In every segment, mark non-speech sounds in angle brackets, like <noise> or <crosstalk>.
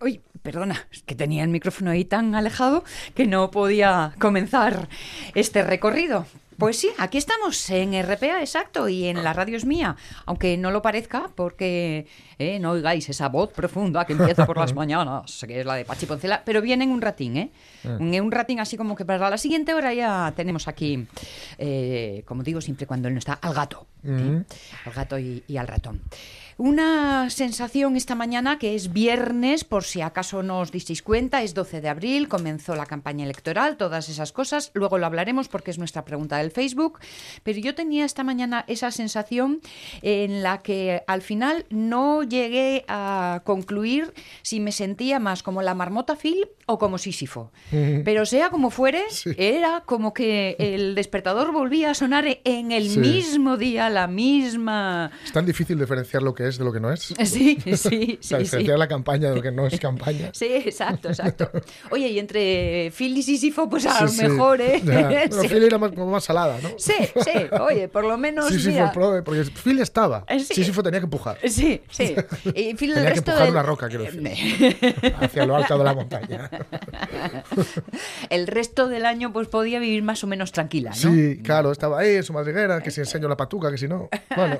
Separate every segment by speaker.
Speaker 1: Uy, perdona, es que tenía el micrófono ahí tan alejado que no podía comenzar este recorrido. Pues sí, aquí estamos en RPA, exacto, y en la radio es mía, aunque no lo parezca porque eh, no oigáis esa voz profunda que empieza por las <laughs> mañanas, que es la de Pachi Poncela, pero viene en un ratín, ¿eh? En un ratín así como que para la siguiente hora ya tenemos aquí, eh, como digo siempre cuando él no está, al gato, ¿eh? al gato y, y al ratón. Una sensación esta mañana que es viernes, por si acaso no os disteis cuenta, es 12 de abril, comenzó la campaña electoral, todas esas cosas, luego lo hablaremos porque es nuestra pregunta del Facebook, pero yo tenía esta mañana esa sensación en la que al final no llegué a concluir si me sentía más como la marmota Phil o como Sísifo. <laughs> Pero sea como fuere,
Speaker 2: Sí.
Speaker 1: era como que el despertador volvía a sonar en el
Speaker 2: Sí.
Speaker 1: mismo día, la misma...
Speaker 2: Es tan difícil diferenciar lo que es de lo que no es. <laughs>
Speaker 1: Sí, <laughs> sí,
Speaker 2: O sea,
Speaker 1: sí, sí.
Speaker 2: diferenciar la campaña de lo que no es campaña.
Speaker 1: Sí, exacto, exacto. Oye, y entre Phil y Sísifo, pues a lo
Speaker 2: Sí, sí.
Speaker 1: mejor, ¿eh?
Speaker 2: Ya. Pero
Speaker 1: Sí.
Speaker 2: Phil era más, como más
Speaker 1: Sí, sí, oye, por lo menos.
Speaker 2: Sí, sí,
Speaker 1: mira,
Speaker 2: fue porque Phil estaba.
Speaker 1: Eh, sí.
Speaker 2: Sí, sí, fue, tenía que empujar.
Speaker 1: Sí, sí. <laughs> Y Phil, el
Speaker 2: Tenía que
Speaker 1: resto
Speaker 2: empujar
Speaker 1: del-
Speaker 2: una roca, quiero decir. <laughs> Hacia lo alto de la montaña. <laughs>
Speaker 1: El resto del año, pues podía vivir más o menos tranquila, ¿no?
Speaker 2: Sí, claro, estaba ahí en su madriguera, que si enseño la patuca, que si no. Bueno,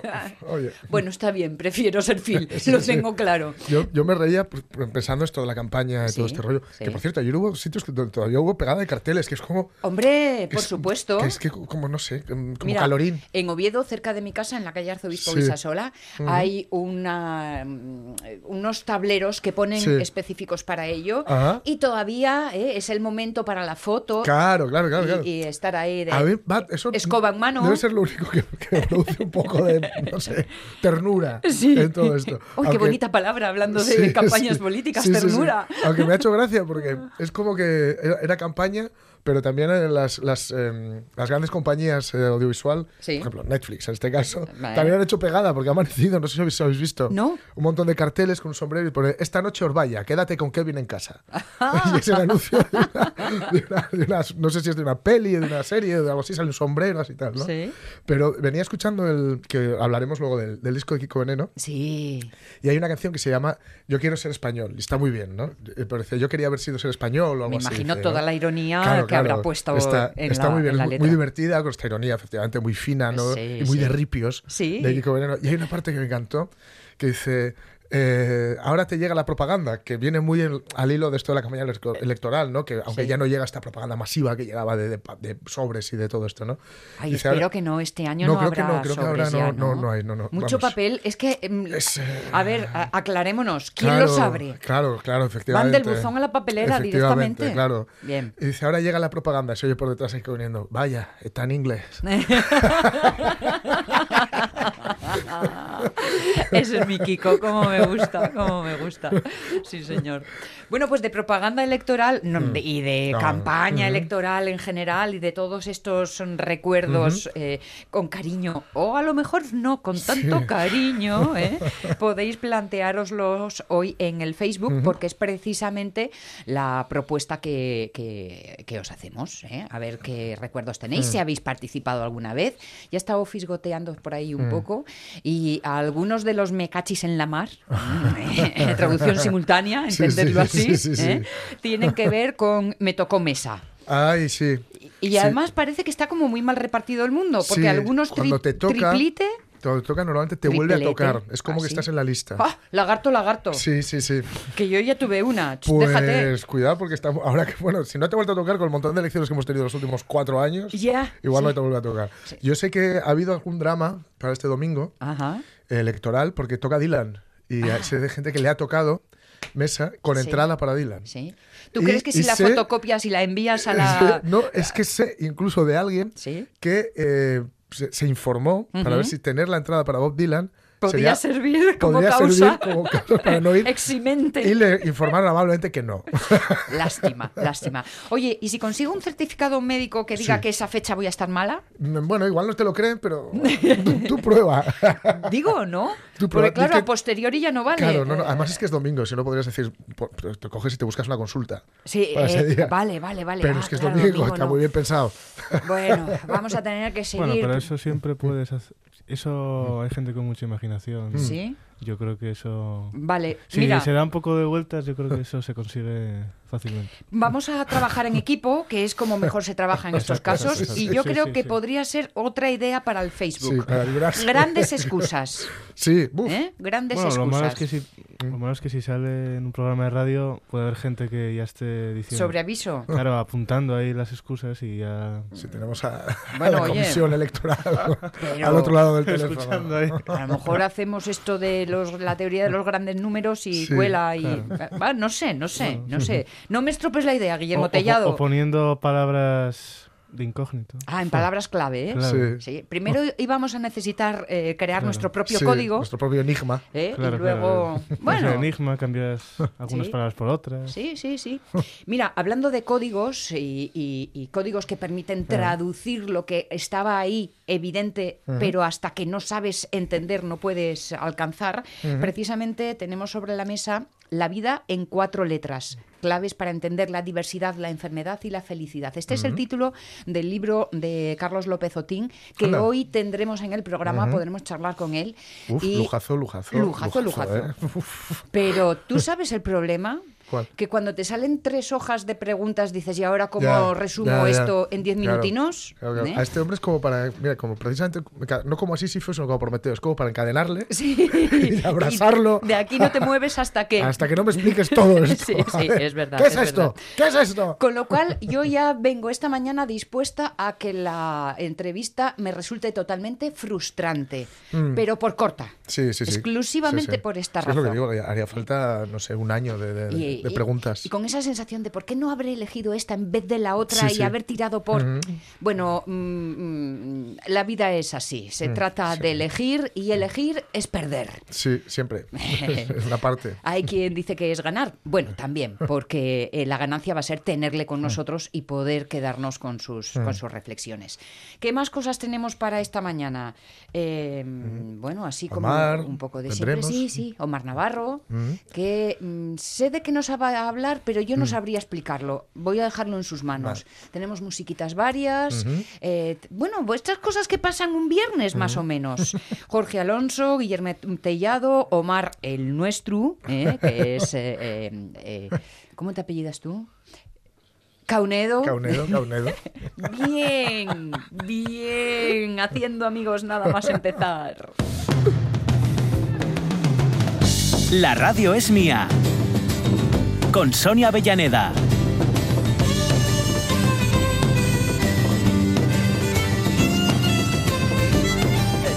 Speaker 2: oye.
Speaker 1: Bueno, está bien, prefiero ser Phil, lo tengo claro.
Speaker 2: Yo, yo me reía pues, pensando esto de la campaña y todo este rollo. Que por cierto, ayer hubo sitios que to- todavía hubo pegada de carteles, que es como.
Speaker 1: Hombre,
Speaker 2: que
Speaker 1: por
Speaker 2: es-
Speaker 1: supuesto.
Speaker 2: Que es que, como no sé, como
Speaker 1: Mira,
Speaker 2: calorín.
Speaker 1: en Oviedo, cerca de mi casa, en la calle Arzobispo
Speaker 2: Sí.
Speaker 1: Visasola, hay una, mm, unos tableros que ponen
Speaker 2: Sí.
Speaker 1: específicos para ello
Speaker 2: Ajá.
Speaker 1: y todavía eh, es el momento para la foto
Speaker 2: Claro, claro, claro.
Speaker 1: y,
Speaker 2: claro.
Speaker 1: y estar ahí de
Speaker 2: A eso
Speaker 1: escoba en mano.
Speaker 2: Debe ser lo único que, produce un poco de, no sé, ternura <laughs>
Speaker 1: Sí.
Speaker 2: en todo esto. <laughs>
Speaker 1: Uy, qué bonita palabra hablando de <laughs> campañas políticas, ternura.
Speaker 2: Aunque me ha hecho gracia porque es como que era, era campaña, pero también eh, las, las, eh, las grandes compañías eh, audiovisual,
Speaker 1: Sí.
Speaker 2: por ejemplo Netflix en este caso, <laughs>
Speaker 1: Vale.
Speaker 2: también han hecho pegada porque ha amanecido, no sé si habéis, visto,
Speaker 1: No.
Speaker 2: un montón de carteles con un sombrero y pone esta noche os vaya, quédate con Kevin en casa. <laughs> Y es el anuncio de una, de una- de una- no sé si es de una peli, de una serie, de algo así, sale un sombrero así tal, ¿no?
Speaker 1: Sí.
Speaker 2: Pero venía escuchando el, que hablaremos luego del, del disco de Kiko Veneno,
Speaker 1: Sí.
Speaker 2: y hay una canción que se llama Yo quiero ser español. Y está muy bien, ¿no? Eh, pero dice, yo quería haber sido ser español o algo
Speaker 1: Me
Speaker 2: así,
Speaker 1: imagino
Speaker 2: dice,
Speaker 1: toda
Speaker 2: ¿no?
Speaker 1: la ironía
Speaker 2: Claro,
Speaker 1: que
Speaker 2: claro.
Speaker 1: habrá puesto
Speaker 2: está,
Speaker 1: en,
Speaker 2: está
Speaker 1: la,
Speaker 2: muy bien,
Speaker 1: en la
Speaker 2: muy-
Speaker 1: letra.
Speaker 2: muy divertida, con esta ironía, efectivamente, muy fina, ¿no?
Speaker 1: Sí,
Speaker 2: y muy
Speaker 1: sí.
Speaker 2: de ripios
Speaker 1: Sí.
Speaker 2: de Kiko Veneno. Y hay una parte que me encantó que dice... eh, ahora te llega la propaganda, que viene muy al hilo de esto de la campaña electo- electoral, ¿no? Que aunque
Speaker 1: Sí.
Speaker 2: ya no llega esta propaganda masiva que llegaba de, de de sobres y de todo esto, ¿no?
Speaker 1: Ay,
Speaker 2: Dice,
Speaker 1: espero
Speaker 2: ahora-
Speaker 1: que no, este año
Speaker 2: No,
Speaker 1: no,
Speaker 2: creo que
Speaker 1: habrá
Speaker 2: no, creo que ahora
Speaker 1: sobres ya,
Speaker 2: no- no- no hay, no, no,
Speaker 1: Mucho
Speaker 2: vamos.
Speaker 1: papel, es que, em,
Speaker 2: Es, eh,
Speaker 1: a ver, a- aclarémonos, ¿quién
Speaker 2: Claro,
Speaker 1: lo sabe?
Speaker 2: Claro, claro,
Speaker 1: Van
Speaker 2: efectivamente.
Speaker 1: del buzón a la papelera directamente.
Speaker 2: claro.
Speaker 1: Bien.
Speaker 2: Y dice, ahora llega la propaganda, se oye por detrás ahí viniendo, vaya, está en inglés. <laughs>
Speaker 1: Ese es mi Kiko, como me gusta, como me gusta. Sí, señor. Bueno, pues de propaganda electoral no, de- y de
Speaker 2: No,
Speaker 1: campaña electoral en general y de todos estos mm, recuerdos eh, con cariño, o a lo mejor no con tanto
Speaker 2: Sí.
Speaker 1: cariño, ¿eh? <laughs> podéis planteároslos hoy en el Facebook porque es precisamente la propuesta que, que- que os hacemos. ¿eh? A ver qué recuerdos tenéis,
Speaker 2: Mm.
Speaker 1: si habéis participado alguna vez. Ya he estado fisgoteando por ahí
Speaker 2: Mm.
Speaker 1: un poco y algunos de los me cachis en la mar, <laughs> traducción simultánea, entenderlo
Speaker 2: sí,
Speaker 1: así,
Speaker 2: sí, sí, sí.
Speaker 1: ¿eh? tienen que ver con me tocó mesa.
Speaker 2: Ay, sí.
Speaker 1: Y además parece que está como muy mal repartido el mundo, porque algunos tri-
Speaker 2: te toca,
Speaker 1: triplite.
Speaker 2: Cuando te toca normalmente te vuelve a tocar. Es como
Speaker 1: ¿Ah,
Speaker 2: que
Speaker 1: sí?
Speaker 2: estás en la lista.
Speaker 1: ¡Ah! Lagarto, lagarto.
Speaker 2: Sí, sí, sí.
Speaker 1: Que yo ya tuve una.
Speaker 2: Pues
Speaker 1: Déjate.
Speaker 2: cuidado porque estamos ahora que bueno, si no te ha vuelto a tocar con el montón de elecciones que hemos tenido los últimos cuatro años,
Speaker 1: Ya,
Speaker 2: igual no te vuelve a tocar. Yo sé que ha habido algún drama para este domingo
Speaker 1: Ajá.
Speaker 2: electoral porque toca Dylan y
Speaker 1: Ah.
Speaker 2: sé de gente que le ha tocado mesa con
Speaker 1: Sí.
Speaker 2: entrada para Dylan.
Speaker 1: Sí. ¿Tú
Speaker 2: Y-
Speaker 1: crees que si la
Speaker 2: sé-
Speaker 1: fotocopias y la envías a la. <laughs>
Speaker 2: No, es que sé incluso de alguien
Speaker 1: Sí.
Speaker 2: que eh, se, se informó para ver si tener la entrada para Bob Dylan
Speaker 1: Podría
Speaker 2: sería-
Speaker 1: servir como
Speaker 2: podría
Speaker 1: causa.
Speaker 2: servir como causa para no ir. <laughs>
Speaker 1: Eximente.
Speaker 2: Y le informaron amablemente que no. <laughs>
Speaker 1: Lástima, lástima. Oye, ¿y si consigo un certificado médico que diga
Speaker 2: Sí.
Speaker 1: que esa fecha voy a estar mala?
Speaker 2: Bueno, igual no te lo creen, pero <laughs> tú, tú prueba.
Speaker 1: Digo o no.
Speaker 2: Tú
Speaker 1: Porque
Speaker 2: prueba-
Speaker 1: claro,
Speaker 2: di
Speaker 1: a
Speaker 2: que-
Speaker 1: posteriori ya no vale.
Speaker 2: Claro, no, no,
Speaker 1: Eh,
Speaker 2: además es que es domingo, si no podrías decir, te coges y te buscas una consulta.
Speaker 1: Sí,
Speaker 2: para ese
Speaker 1: eh,
Speaker 2: día.
Speaker 1: vale, vale, vale.
Speaker 2: Pero
Speaker 1: Ah,
Speaker 2: es que es
Speaker 1: claro,
Speaker 2: domingo,
Speaker 1: domingo
Speaker 2: está
Speaker 1: no.
Speaker 2: muy bien pensado.
Speaker 1: Bueno, vamos a tener que seguir.
Speaker 3: Bueno, pero eso siempre puedes hacer. Eso hay gente con mucha imaginación.
Speaker 1: Sí.
Speaker 3: Yo creo que eso...
Speaker 1: Vale,
Speaker 3: Si
Speaker 1: mira,
Speaker 3: se da un poco de vueltas, yo creo que eso se consigue fácilmente.
Speaker 1: vamos a trabajar en equipo, que es como mejor se trabaja en estos casos, y yo
Speaker 3: Sí,
Speaker 1: creo
Speaker 3: sí,
Speaker 1: que podría ser otra idea para el
Speaker 2: Sí,
Speaker 1: Facebook.
Speaker 2: para librarse.
Speaker 1: Grandes excusas, <laughs>
Speaker 2: Sí.
Speaker 1: ¿eh? Grandes
Speaker 3: Bueno, lo
Speaker 1: excusas.
Speaker 3: malo, es que si, lo malo es que si sale en un programa de radio puede haber gente que ya esté diciendo...
Speaker 1: Sobre aviso.
Speaker 3: Claro, apuntando ahí las excusas y ya...
Speaker 2: Sí, tenemos a, la
Speaker 1: oye.
Speaker 2: comisión electoral
Speaker 1: Pero- <laughs>
Speaker 2: al otro lado del teléfono.
Speaker 3: ahí. <laughs>
Speaker 1: A lo mejor hacemos esto de los, la teoría de los grandes números y
Speaker 2: Sí,
Speaker 1: cuela y...
Speaker 3: claro.
Speaker 1: Va, no sé, no sé, no sé. No me estropes la idea, Guillermo
Speaker 3: O- o-
Speaker 1: Tellado.
Speaker 3: O, poniendo palabras de incógnito.
Speaker 1: Ah, en palabras clave, ¿eh?
Speaker 3: Claro.
Speaker 2: Sí.
Speaker 1: Sí. Primero íbamos a necesitar eh, crear nuestro propio
Speaker 2: Sí,
Speaker 1: código.
Speaker 2: Nuestro propio enigma.
Speaker 1: ¿eh?
Speaker 3: Claro,
Speaker 1: y luego...
Speaker 3: claro. <laughs>
Speaker 1: Bueno,
Speaker 3: enigma, cambias algunas
Speaker 1: Sí.
Speaker 3: palabras por otras.
Speaker 1: Sí, sí, sí. Mira, hablando de códigos y, y- y códigos que permiten traducir lo que estaba ahí evidente, pero hasta que no sabes entender no puedes alcanzar, precisamente tenemos sobre la mesa la vida en cuatro letras, claves para entender la diversidad, la enfermedad y la felicidad. Este es el título del libro de Carlos López Otín, que hoy tendremos en el programa, podremos charlar con él.
Speaker 2: Uf,
Speaker 1: Y-
Speaker 2: lujazo, lujazo.
Speaker 1: Lujazo, lujazo.
Speaker 2: ¿eh? <laughs>
Speaker 1: Pero tú sabes el problema.
Speaker 2: ¿Cuál?
Speaker 1: Que cuando te salen tres hojas de preguntas dices, ¿y ahora cómo
Speaker 2: Ya,
Speaker 1: resumo
Speaker 2: ya, ya.
Speaker 1: esto en diez minutinos?
Speaker 2: claro, claro.
Speaker 1: ¿Eh?
Speaker 2: A este hombre es como para, mira, como precisamente, no como así Sísifo, sino como Prometeo, es como para encadenarle
Speaker 1: Sí. <laughs>
Speaker 2: y <laughs> abrazarlo.
Speaker 1: Y de aquí no te mueves hasta que...
Speaker 2: hasta que no me expliques todo <laughs> esto.
Speaker 1: Sí, sí, es verdad,
Speaker 2: ¿Qué es,
Speaker 1: es
Speaker 2: esto? ¿Qué es esto?
Speaker 1: Con lo cual, yo ya vengo esta mañana dispuesta a que la entrevista me resulte totalmente frustrante, pero por corta.
Speaker 2: Sí, sí, sí.
Speaker 1: Exclusivamente
Speaker 2: Sí, sí.
Speaker 1: por esta
Speaker 2: Sí, Es lo que
Speaker 1: razón.
Speaker 2: digo, haría falta, no sé, un año de, de- De
Speaker 1: y-
Speaker 2: preguntas.
Speaker 1: Y, con esa sensación de por qué no habré elegido esta en vez de la otra
Speaker 2: Sí,
Speaker 1: y
Speaker 2: sí.
Speaker 1: haber tirado por... Bueno, mm, mm, la vida es así. Se trata de elegir y elegir es perder.
Speaker 2: Sí, siempre. <laughs> es una parte.
Speaker 1: Hay quien dice que es ganar. Bueno, <laughs> también, porque eh, la ganancia va a ser tenerle con nosotros y poder quedarnos con sus, con sus reflexiones. ¿Qué más cosas tenemos para esta mañana? Eh, Bueno, así como un poco de siempre. Sí, sí. Omar Navarro, que mm, sé de qué nos va a hablar, pero yo no sabría explicarlo. Voy a dejarlo en sus manos. Tenemos musiquitas varias. eh, bueno, estas cosas que pasan un viernes más o menos. <laughs> Jorge Alonso, Guillermo Tellado, Omar el nuestro, eh, que es... eh, eh, eh, ¿Cómo te apellidas tú? Caunedo.
Speaker 2: Caunedo, Caunedo. <laughs>
Speaker 1: Bien, bien, haciendo amigos nada más empezar.
Speaker 4: La radio es mía. Con Sonia Avellaneda.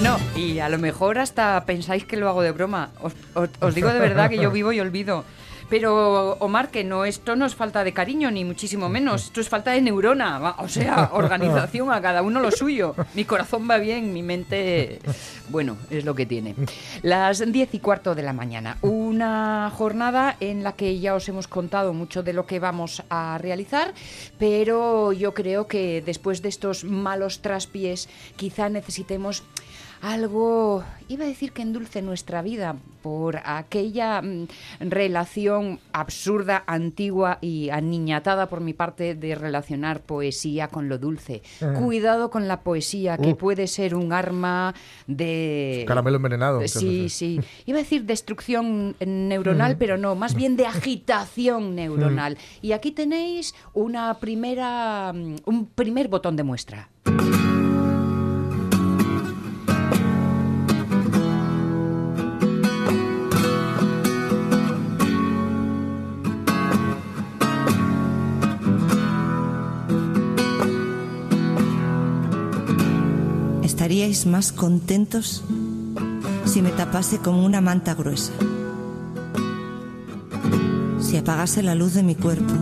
Speaker 1: No, y a lo mejor hasta pensáis que lo hago de broma. Os, os- os digo de verdad que yo <laughs> vivo y olvido. Pero, Omar, que no, esto no es falta de cariño, ni muchísimo menos. Esto es falta de neurona. O sea, <laughs> organización a cada uno lo suyo. Mi corazón va bien, mi mente, bueno, es lo que tiene. Las diez y cuarto de la mañana. Una jornada en la que ya os hemos contado mucho de lo que vamos a realizar, pero yo creo que después de estos malos traspiés, quizá necesitemos algo, iba a decir que endulce nuestra vida por aquella mm, relación absurda, antigua y aniñatada por mi parte de relacionar poesía con lo dulce. Cuidado con la poesía, que
Speaker 2: Uh.
Speaker 1: puede ser un arma de...
Speaker 2: Caramelo envenenado.
Speaker 1: Sí,
Speaker 2: veces.
Speaker 1: sí. Iba a decir destrucción neuronal, pero no, más bien de agitación neuronal. Y aquí tenéis una primera, mm, un primer botón de muestra.
Speaker 5: Estaríais más contentos si me tapase con una manta gruesa, si apagase la luz de mi cuerpo,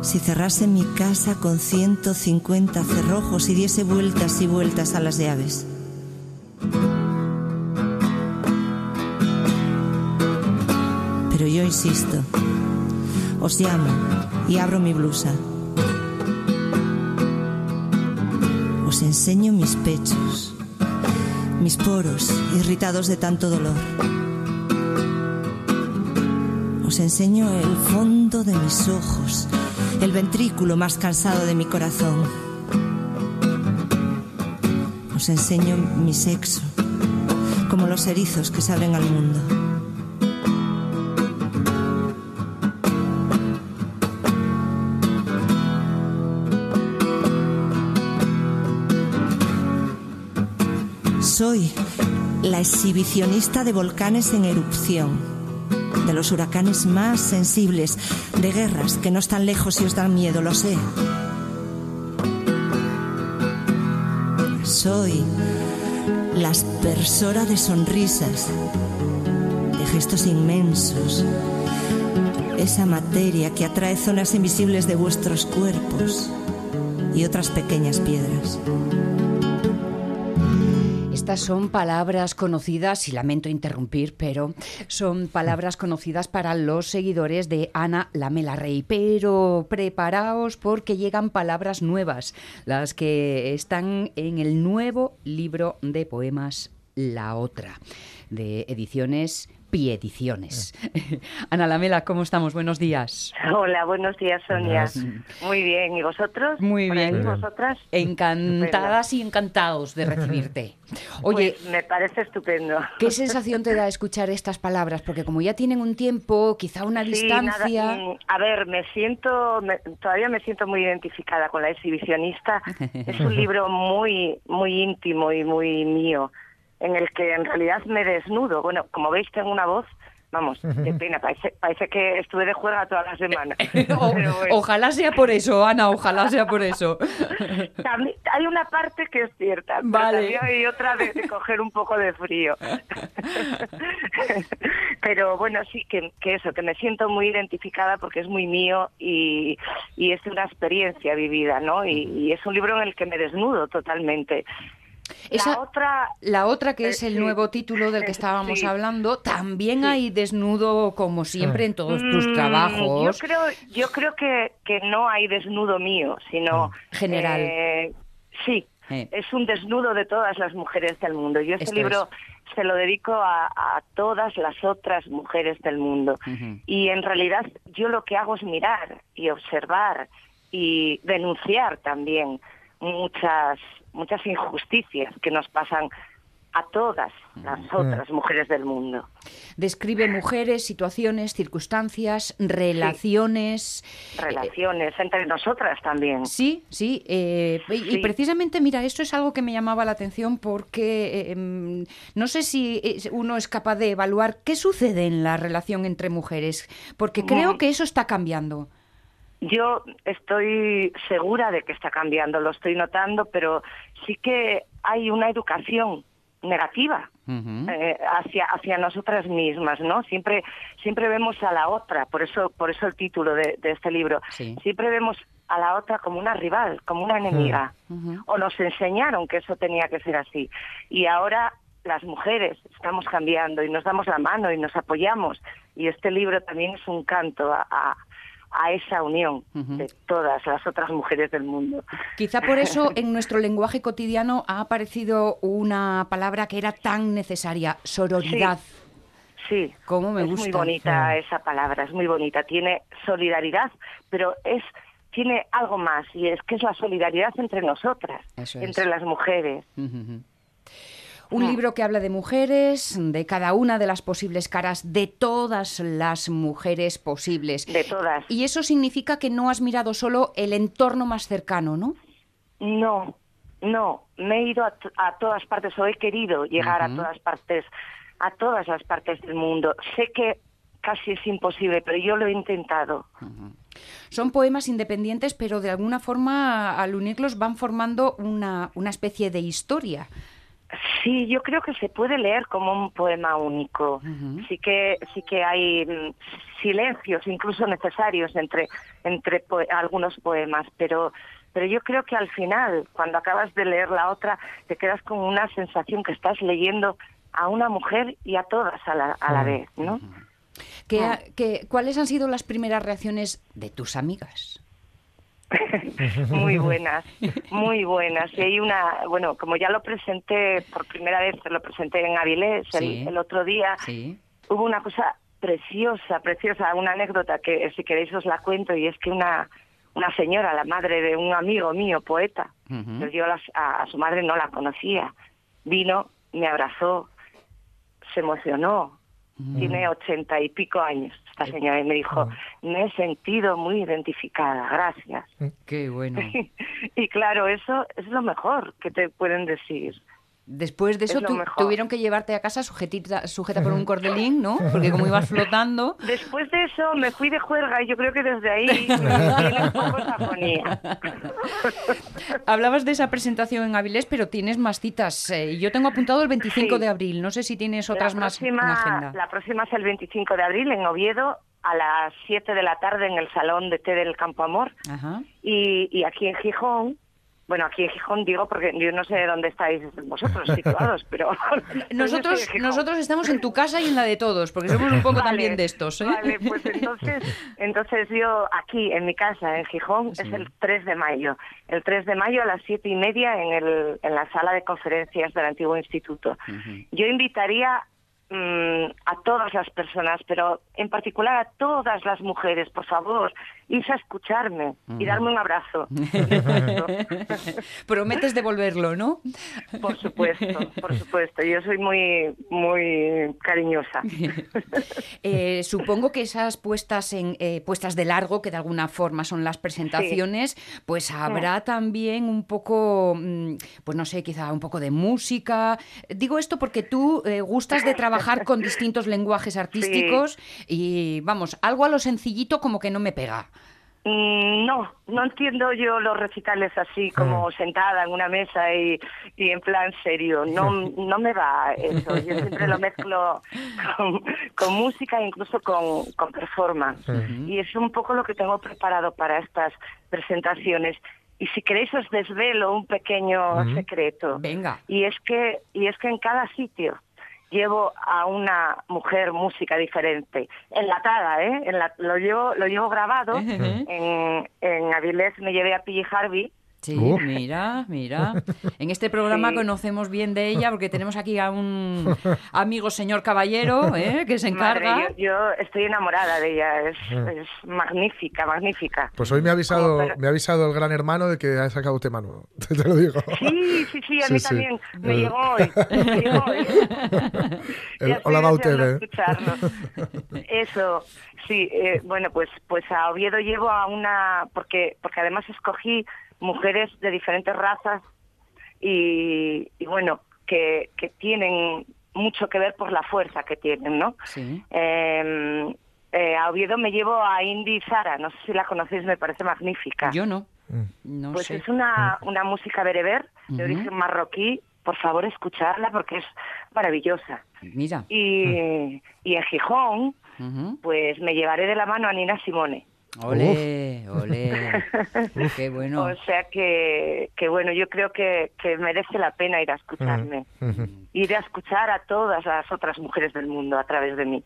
Speaker 5: si cerrase mi casa con 150 cerrojos y diese vueltas y vueltas a las llaves. Pero yo insisto, os llamo y abro mi blusa. Os enseño mis pechos, mis poros irritados de tanto dolor. Os enseño el fondo de mis ojos, el ventrículo más cansado de mi corazón. Os enseño mi sexo, como los erizos que se abren al mundo. Soy la exhibicionista de volcanes en erupción, de los huracanes más sensibles, de guerras que no están lejos y os dan miedo, lo sé. Soy la aspersora de sonrisas, de gestos inmensos, esa materia que atrae zonas invisibles de vuestros cuerpos y otras pequeñas piedras.
Speaker 1: Estas son palabras conocidas, y lamento interrumpir, pero son palabras conocidas para los seguidores de Ana Lamela Rey. Pero preparaos porque llegan palabras nuevas, las que están en el nuevo libro de poemas La Otra, de ediciones Piediciones. <laughs> Ana Lamela, ¿cómo estamos? Buenos días.
Speaker 6: Hola, buenos días, Sonia. Muy bien, ¿y vosotros?
Speaker 1: Muy
Speaker 6: ¿Por
Speaker 1: bien.
Speaker 6: ahí, ¿Vosotras?
Speaker 1: Encantadas y encantados de recibirte. Oye,
Speaker 6: Pues me parece estupendo.
Speaker 1: ¿qué sensación te da escuchar estas palabras? Porque como ya tienen un tiempo, quizá una
Speaker 6: Sí,
Speaker 1: distancia...
Speaker 6: nada, a ver, me siento, me- todavía me siento muy identificada con la exhibicionista. Es un libro muy, muy íntimo y muy mío, en el que en realidad me desnudo. Bueno, como veis tengo una voz, vamos, qué pena, parece, parece que estuve de juega toda la semana. <laughs>
Speaker 1: O-
Speaker 6: Pero bueno.
Speaker 1: Ojalá sea por eso, Ana, ojalá sea por eso. <laughs>
Speaker 6: También- hay una parte que es cierta, pero
Speaker 1: Vale.
Speaker 6: también hay otra de, de coger un poco de frío. <laughs> pero bueno, sí, que, que eso, que me siento muy identificada porque es muy mío y, y es una experiencia vivida, ¿no? Y, y es un libro en el que me desnudo totalmente.
Speaker 1: Esa-
Speaker 6: La otra,
Speaker 1: La otra, que
Speaker 6: Eh,
Speaker 1: es el
Speaker 6: sí.
Speaker 1: nuevo título del que <laughs> estábamos
Speaker 6: sí.
Speaker 1: hablando, también hay desnudo, como siempre, en todos tus
Speaker 6: Mm,
Speaker 1: trabajos.
Speaker 6: Yo creo, yo creo que, que no hay desnudo mío, sino
Speaker 1: General.
Speaker 6: eh, sí,
Speaker 1: Eh.
Speaker 6: es un desnudo de todas las mujeres del mundo. Yo este
Speaker 1: Esto
Speaker 6: libro se lo dedico a, a todas las otras mujeres del mundo. Y en realidad yo lo que hago es mirar y observar y denunciar también muchas muchas injusticias que nos pasan a todas las otras mujeres del mundo.
Speaker 1: Describe mujeres, situaciones, circunstancias, relaciones.
Speaker 6: Relaciones entre nosotras también.
Speaker 1: Sí, sí, eh, y- precisamente, mira, esto es algo que me llamaba la atención porque eh, em, no sé si es- uno es capaz de evaluar qué sucede en la relación entre mujeres, porque creo
Speaker 6: Mm.
Speaker 1: que eso está cambiando.
Speaker 6: Yo estoy segura de que está cambiando, lo estoy notando, pero sí que hay una educación negativa
Speaker 1: Ujú.
Speaker 6: eh, hacia hacia nosotras mismas, ¿no? Siempre siempre vemos a la otra, por eso por eso el título de, de este libro.
Speaker 1: Sí.
Speaker 6: Siempre vemos a la otra como una rival, como una enemiga, o nos enseñaron que eso tenía que ser así. Y ahora las mujeres estamos cambiando y nos damos la mano y nos apoyamos. Y este libro también es un canto a, a- a esa unión de todas las otras mujeres del mundo.
Speaker 1: Quizá por eso <laughs> en nuestro lenguaje cotidiano ha aparecido una palabra que era tan necesaria, sororidad.
Speaker 6: Sí,
Speaker 1: Cómo me
Speaker 6: es
Speaker 1: gusta.
Speaker 6: muy bonita esa palabra, es muy bonita. Tiene solidaridad, pero es tiene algo más y es que es la solidaridad entre nosotras,
Speaker 1: Eso es.
Speaker 6: entre las mujeres.
Speaker 1: Un libro que habla de mujeres, de cada una de las posibles caras, de todas las mujeres posibles.
Speaker 6: De todas.
Speaker 1: Y eso significa que no has mirado solo el entorno más cercano, ¿no?
Speaker 6: No, no, me he ido a, a todas partes o he querido llegar a todas partes, a todas las partes del mundo. Sé que casi es imposible, pero yo lo he intentado.
Speaker 1: Son poemas independientes, pero de alguna forma al unirlos van formando una, una especie de historia.
Speaker 6: Sí, yo creo que se puede leer como un poema único. Sí que sí que hay mm, silencios incluso necesarios entre entre poe- algunos poemas, pero pero yo creo que al final, cuando acabas de leer la otra, te quedas con una sensación que estás leyendo a una mujer y a todas a la, a la vez, ¿no?
Speaker 1: ¿Qué
Speaker 6: Ah.
Speaker 1: ha- qué- ¿Cuáles han sido las primeras reacciones de tus amigas? <laughs>
Speaker 6: muy buenas, muy buenas. Y hay una, bueno, como ya lo presenté por primera vez, lo presenté en Avilés el-
Speaker 1: Sí.
Speaker 6: el, otro día,
Speaker 1: Sí.
Speaker 6: hubo una cosa preciosa, preciosa, una anécdota que si queréis os la cuento y es que una una señora, la madre de un amigo mío, poeta,
Speaker 1: Ujú.
Speaker 6: pues yo las- a, a su madre no la conocía, vino, me abrazó se emocionó. Tiene ochenta y pico años esta señora y me dijo, me he sentido muy identificada, gracias.
Speaker 1: Qué bueno. <laughs>
Speaker 6: y claro, eso es lo mejor que te pueden decir.
Speaker 1: Después de eso
Speaker 6: Es
Speaker 1: tu- tuvieron que llevarte a casa sujetita, sujeta por un cordelín, ¿no? Porque como ibas flotando... <laughs>
Speaker 6: Después de eso me fui de juerga y yo creo que desde ahí <laughs> me un poco. <laughs>
Speaker 1: Hablabas de esa presentación en Avilés, pero tienes más citas. Eh, yo tengo apuntado el 25
Speaker 6: Sí.
Speaker 1: de abril. No sé si tienes otras
Speaker 6: la
Speaker 1: más en
Speaker 6: próxima,
Speaker 1: agenda.
Speaker 6: La próxima es el 25 de abril en Oviedo a las 7 de la tarde en el Salón de Té del Campo Amor.
Speaker 1: Ajá.
Speaker 6: Y, y aquí en Gijón, bueno, aquí en Gijón digo porque yo no sé dónde estáis vosotros <laughs> situados, pero... <laughs>
Speaker 1: Nosotros, nosotros estamos en tu casa y en la de todos, porque somos un poco
Speaker 6: Vale,
Speaker 1: también de estos, ¿eh?
Speaker 6: Vale, pues entonces, <laughs> entonces yo aquí en mi casa en Gijón es el 3 de mayo. El 3 de mayo a las siete y media en, el, en la sala de conferencias del antiguo instituto. Yo invitaría mm, a todas las personas, pero en particular a todas las mujeres, por favor, irse a escucharme y darme un abrazo. <laughs>
Speaker 1: Prometes devolverlo, ¿no?
Speaker 6: Por supuesto, por supuesto. Yo soy muy, muy cariñosa. <laughs>
Speaker 1: Eh, supongo que esas puestas en eh, puestas de largo, que de alguna forma son las presentaciones, pues habrá también un poco, mm, pues no sé, quizá un poco de música. Digo esto porque tú eh, gustas de trabajar con distintos <laughs> lenguajes artísticos y vamos, algo a lo sencillito como que no me pega.
Speaker 6: Mm, No, no entiendo yo los recitales así como sentada en una mesa y, y en plan serio. No, <laughs> no me va eso. Yo siempre lo mezclo con, con música e incluso con, con performance. Y es un poco lo que tengo preparado para estas presentaciones. Y si queréis os desvelo un pequeño secreto.
Speaker 1: Venga.
Speaker 6: Y es que y es que en cada sitio llevo a una mujer música diferente, enlatada, ¿eh? Enla- lo llevo lo llevo grabado. en, en Avilés me llevé a Pili Harvey.
Speaker 1: Sí,
Speaker 2: Uf.
Speaker 1: mira, mira. <laughs> En este programa
Speaker 6: Sí.
Speaker 1: conocemos bien de ella porque tenemos aquí a un amigo señor caballero ¿eh? <laughs> que se encarga.
Speaker 6: Madre, yo, yo estoy enamorada de ella, es, es magnífica, magnífica.
Speaker 2: Pues hoy me ha avisado, me ha avisado el gran hermano de que ha sacado tema nuevo. <laughs> Te lo digo.
Speaker 6: Sí, sí, sí, a
Speaker 2: Sí,
Speaker 6: mí
Speaker 2: sí.
Speaker 6: también. Me
Speaker 2: El-
Speaker 6: llegó hoy. Me llegó hoy.
Speaker 2: El Hola
Speaker 6: escucharlo. Eso, sí. eh, bueno, pues, pues a Oviedo llevo a una... Porque, porque además escogí mujeres de diferentes razas y, y bueno, que, que tienen mucho que ver por la fuerza que tienen, ¿no?
Speaker 1: Sí.
Speaker 6: Eh, eh, a Oviedo me llevo a Indy Sara, no sé si la conocéis, me parece magnífica.
Speaker 1: Yo no.
Speaker 2: Mm.
Speaker 1: No
Speaker 6: Pues
Speaker 1: sé.
Speaker 6: es una, una música bereber de origen marroquí. Por favor, escucharla porque es maravillosa.
Speaker 1: Mira.
Speaker 6: Y, y en Gijón, pues me llevaré de la mano a Nina Simone.
Speaker 1: Ole, ole. <laughs> Qué bueno.
Speaker 6: O sea que, que bueno, yo creo que, que merece la pena ir a escucharme. Ir a escuchar a todas las otras mujeres del mundo a través de mí.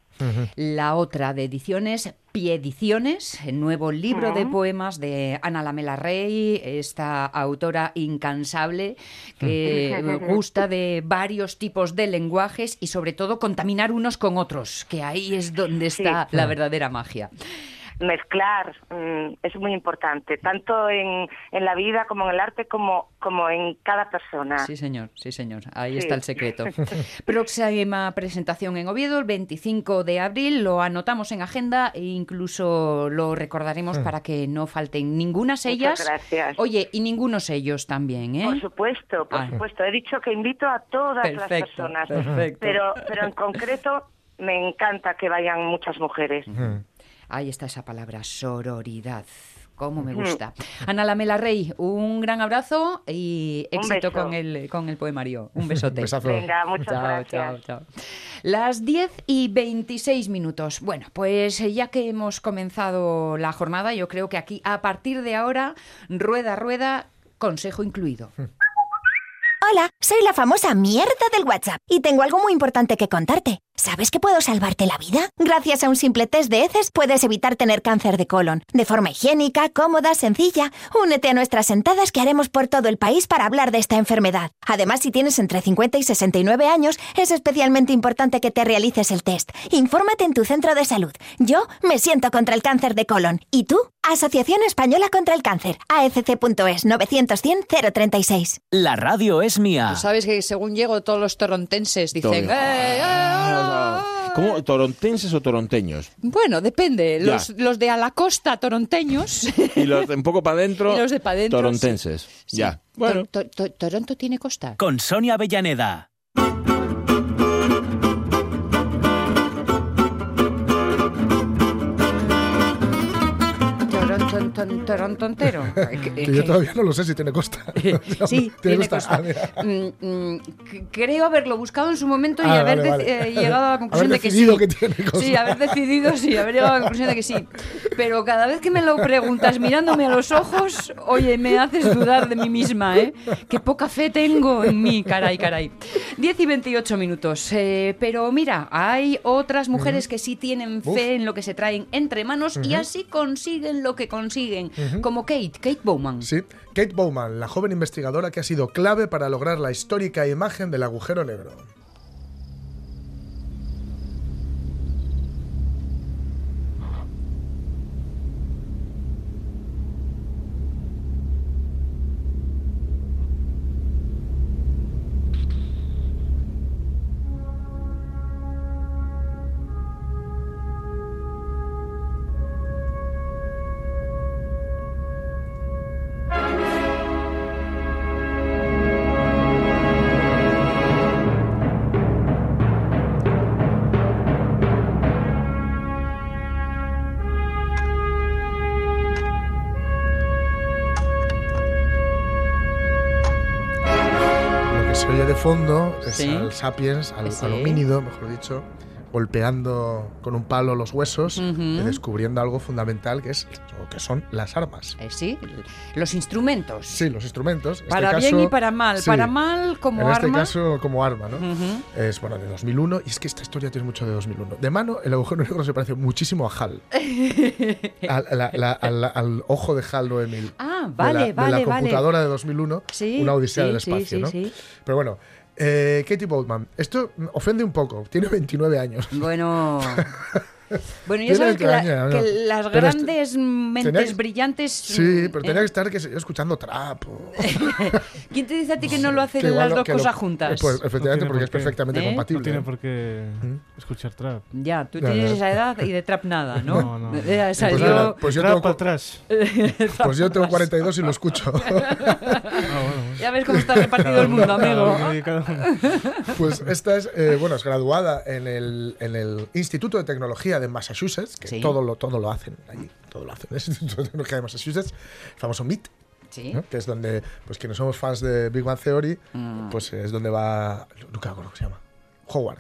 Speaker 1: La otra de ediciones, Piediciones, el nuevo libro de poemas de Ana Lamela Rey, esta autora incansable que gusta de varios tipos de lenguajes y sobre todo contaminar unos con otros, que ahí es donde
Speaker 6: Sí.
Speaker 1: está la verdadera magia.
Speaker 6: Mezclar mm, es muy importante, tanto en, en la vida como en el arte, como, como en cada persona.
Speaker 1: Sí, señor, sí, señor. Ahí
Speaker 6: Sí.
Speaker 1: está el secreto. <laughs> Próxima presentación en Oviedo, el 25 de abril. Lo anotamos en agenda e incluso lo recordaremos para que no falten ninguna sellas.
Speaker 6: gracias.
Speaker 1: Oye, y ningunos sellos también, ¿eh?
Speaker 6: Por supuesto, por
Speaker 1: Ah.
Speaker 6: supuesto. He dicho que invito a todas las personas,
Speaker 1: perfecto.
Speaker 6: pero pero en concreto me encanta que vayan muchas mujeres.
Speaker 1: Ahí está esa palabra, sororidad. Cómo me gusta. Ana Lamela Rey, un gran abrazo y
Speaker 6: Un
Speaker 1: éxito con el, con el poemario. Un besote.
Speaker 2: Besazo.
Speaker 6: Venga, muchas
Speaker 1: Chao,
Speaker 6: gracias.
Speaker 1: chao, chao. Las 10 y 26 minutos. Bueno, pues ya que hemos comenzado la jornada, yo creo que aquí, a partir de ahora, rueda, rueda, consejo incluido.
Speaker 7: Hola, soy la famosa mierda del WhatsApp y tengo algo muy importante que contarte. ¿Sabes que puedo salvarte la vida? Gracias a un simple test de heces puedes evitar tener cáncer de colon. De forma higiénica, cómoda, sencilla. Únete a nuestras sentadas que haremos por todo el país para hablar de esta enfermedad. Además, si tienes entre 50 y 69 años, es especialmente importante que te realices el test. Infórmate en tu centro de salud. Yo me siento contra el cáncer de colon. ¿Y tú? Asociación Española contra el Cáncer. AFC.es 900
Speaker 4: La radio es mía.
Speaker 1: Sabes que según llego todos los torontenses dicen... "Eh, eh, ah".
Speaker 8: ¿Cómo? ¿Torontenses o toronteños?
Speaker 1: Bueno, depende. Los, los de a la costa toronteños... <laughs>
Speaker 8: Y los de un poco para adentro, <laughs>
Speaker 1: los de pa' dentro,
Speaker 8: torontenses.
Speaker 1: sí.
Speaker 8: Ya. Bueno.
Speaker 1: To- to- to- Toronto tiene costa.
Speaker 4: Con Sonia Avellaneda.
Speaker 1: Toronto, ton- Toronto entero. <laughs> Que-
Speaker 2: Que yo todavía no lo sé si tiene costa. <laughs>
Speaker 1: Sí, <laughs> tiene
Speaker 2: costa. Ah.
Speaker 1: Mm, mm, creo haberlo buscado en su momento y
Speaker 2: Ah,
Speaker 1: haber
Speaker 2: vale,
Speaker 1: dec-
Speaker 2: vale.
Speaker 1: eh, llegado a la conclusión de que
Speaker 2: decidido
Speaker 1: sí.
Speaker 2: que tiene costa.
Speaker 1: Sí, haber decidido, sí, haber llegado a la conclusión de que sí. Pero cada vez que me lo preguntas mirándome a los ojos, oye, me haces dudar de mí misma, ¿eh? Qué poca fe tengo en mí, caray, caray. 10 y 28 minutos. eh, pero mira, hay otras mujeres que sí tienen
Speaker 2: Uf.
Speaker 1: fe en lo que se traen entre manos y así consiguen lo que consiguen. Como Kate, Kate Bowman.
Speaker 2: Sí, Kate Bowman, la joven investigadora que ha sido clave para lograr la histórica imagen del agujero negro. Fondo es
Speaker 1: Sí.
Speaker 2: al sapiens, al,
Speaker 1: Sí.
Speaker 2: al homínido, mejor dicho, golpeando con un palo los huesos y descubriendo algo fundamental que es o que son las armas.
Speaker 1: Eh, sí, los instrumentos.
Speaker 2: Sí, los instrumentos. En este
Speaker 1: Para bien
Speaker 2: caso-
Speaker 1: y para mal.
Speaker 2: sí,
Speaker 1: Para mal como
Speaker 2: en este
Speaker 1: arma.
Speaker 2: caso como arma, ¿no? Es bueno de 2001 y es que esta historia tiene mucho de 2001. De mano el agujero negro se parece muchísimo a HAL. <laughs> al, la- la- al- al ojo de HAL 9000.
Speaker 1: Ah,
Speaker 2: de
Speaker 1: vale,
Speaker 2: la, de la
Speaker 1: vale.
Speaker 2: computadora de 2001,
Speaker 1: Sí,
Speaker 2: una odisea
Speaker 1: sí,
Speaker 2: del espacio,
Speaker 1: sí,
Speaker 2: ¿no?
Speaker 1: sí.
Speaker 2: Pero bueno, eh, Katie Boldman, esto ofende un poco, tiene 29 años.
Speaker 1: Bueno. <laughs> Bueno, ya sabes que, la-
Speaker 2: 20 años,
Speaker 1: que
Speaker 2: ¿no?
Speaker 1: las
Speaker 2: Pero
Speaker 1: grandes mentes
Speaker 2: tenía
Speaker 1: brillantes.
Speaker 2: Sí,
Speaker 1: mm,
Speaker 2: pero
Speaker 1: eh,
Speaker 2: tenía que estar que escuchando trap. o- <laughs>
Speaker 1: ¿Quién te dice a ti que no lo hacen
Speaker 2: igual
Speaker 1: las dos
Speaker 2: lo-
Speaker 1: cosas juntas?
Speaker 2: Pues efectivamente,
Speaker 3: No
Speaker 2: porque es
Speaker 3: por
Speaker 2: perfectamente
Speaker 1: ¿Eh?
Speaker 2: compatible.
Speaker 3: No tiene por qué
Speaker 2: ¿Mm?
Speaker 3: escuchar trap.
Speaker 1: ya, tú
Speaker 2: Ya,
Speaker 1: tienes esa edad y de trap nada, ¿no?
Speaker 3: No, no. <laughs>
Speaker 1: Eh,
Speaker 2: Pues nada, pues yo
Speaker 3: trap
Speaker 2: tengo,
Speaker 3: para atrás.
Speaker 2: pues yo tengo 42 y lo escucho.
Speaker 3: Ah, bueno.
Speaker 1: Ya ves cómo está repartido el mundo, amigo.
Speaker 2: Pues esta es, eh, bueno, es graduada en el, en el Instituto de Tecnología de Massachusetts, que
Speaker 1: Sí.
Speaker 2: todo, lo, todo lo hacen allí, todo lo hacen. El Instituto de Tecnología de Massachusetts, el famoso MIT,
Speaker 1: Sí.
Speaker 2: ¿no? que es donde, pues quienes somos fans de Big Bang Theory,
Speaker 1: Mm.
Speaker 2: pues es donde va, nunca me acuerdo cómo se llama, Howard.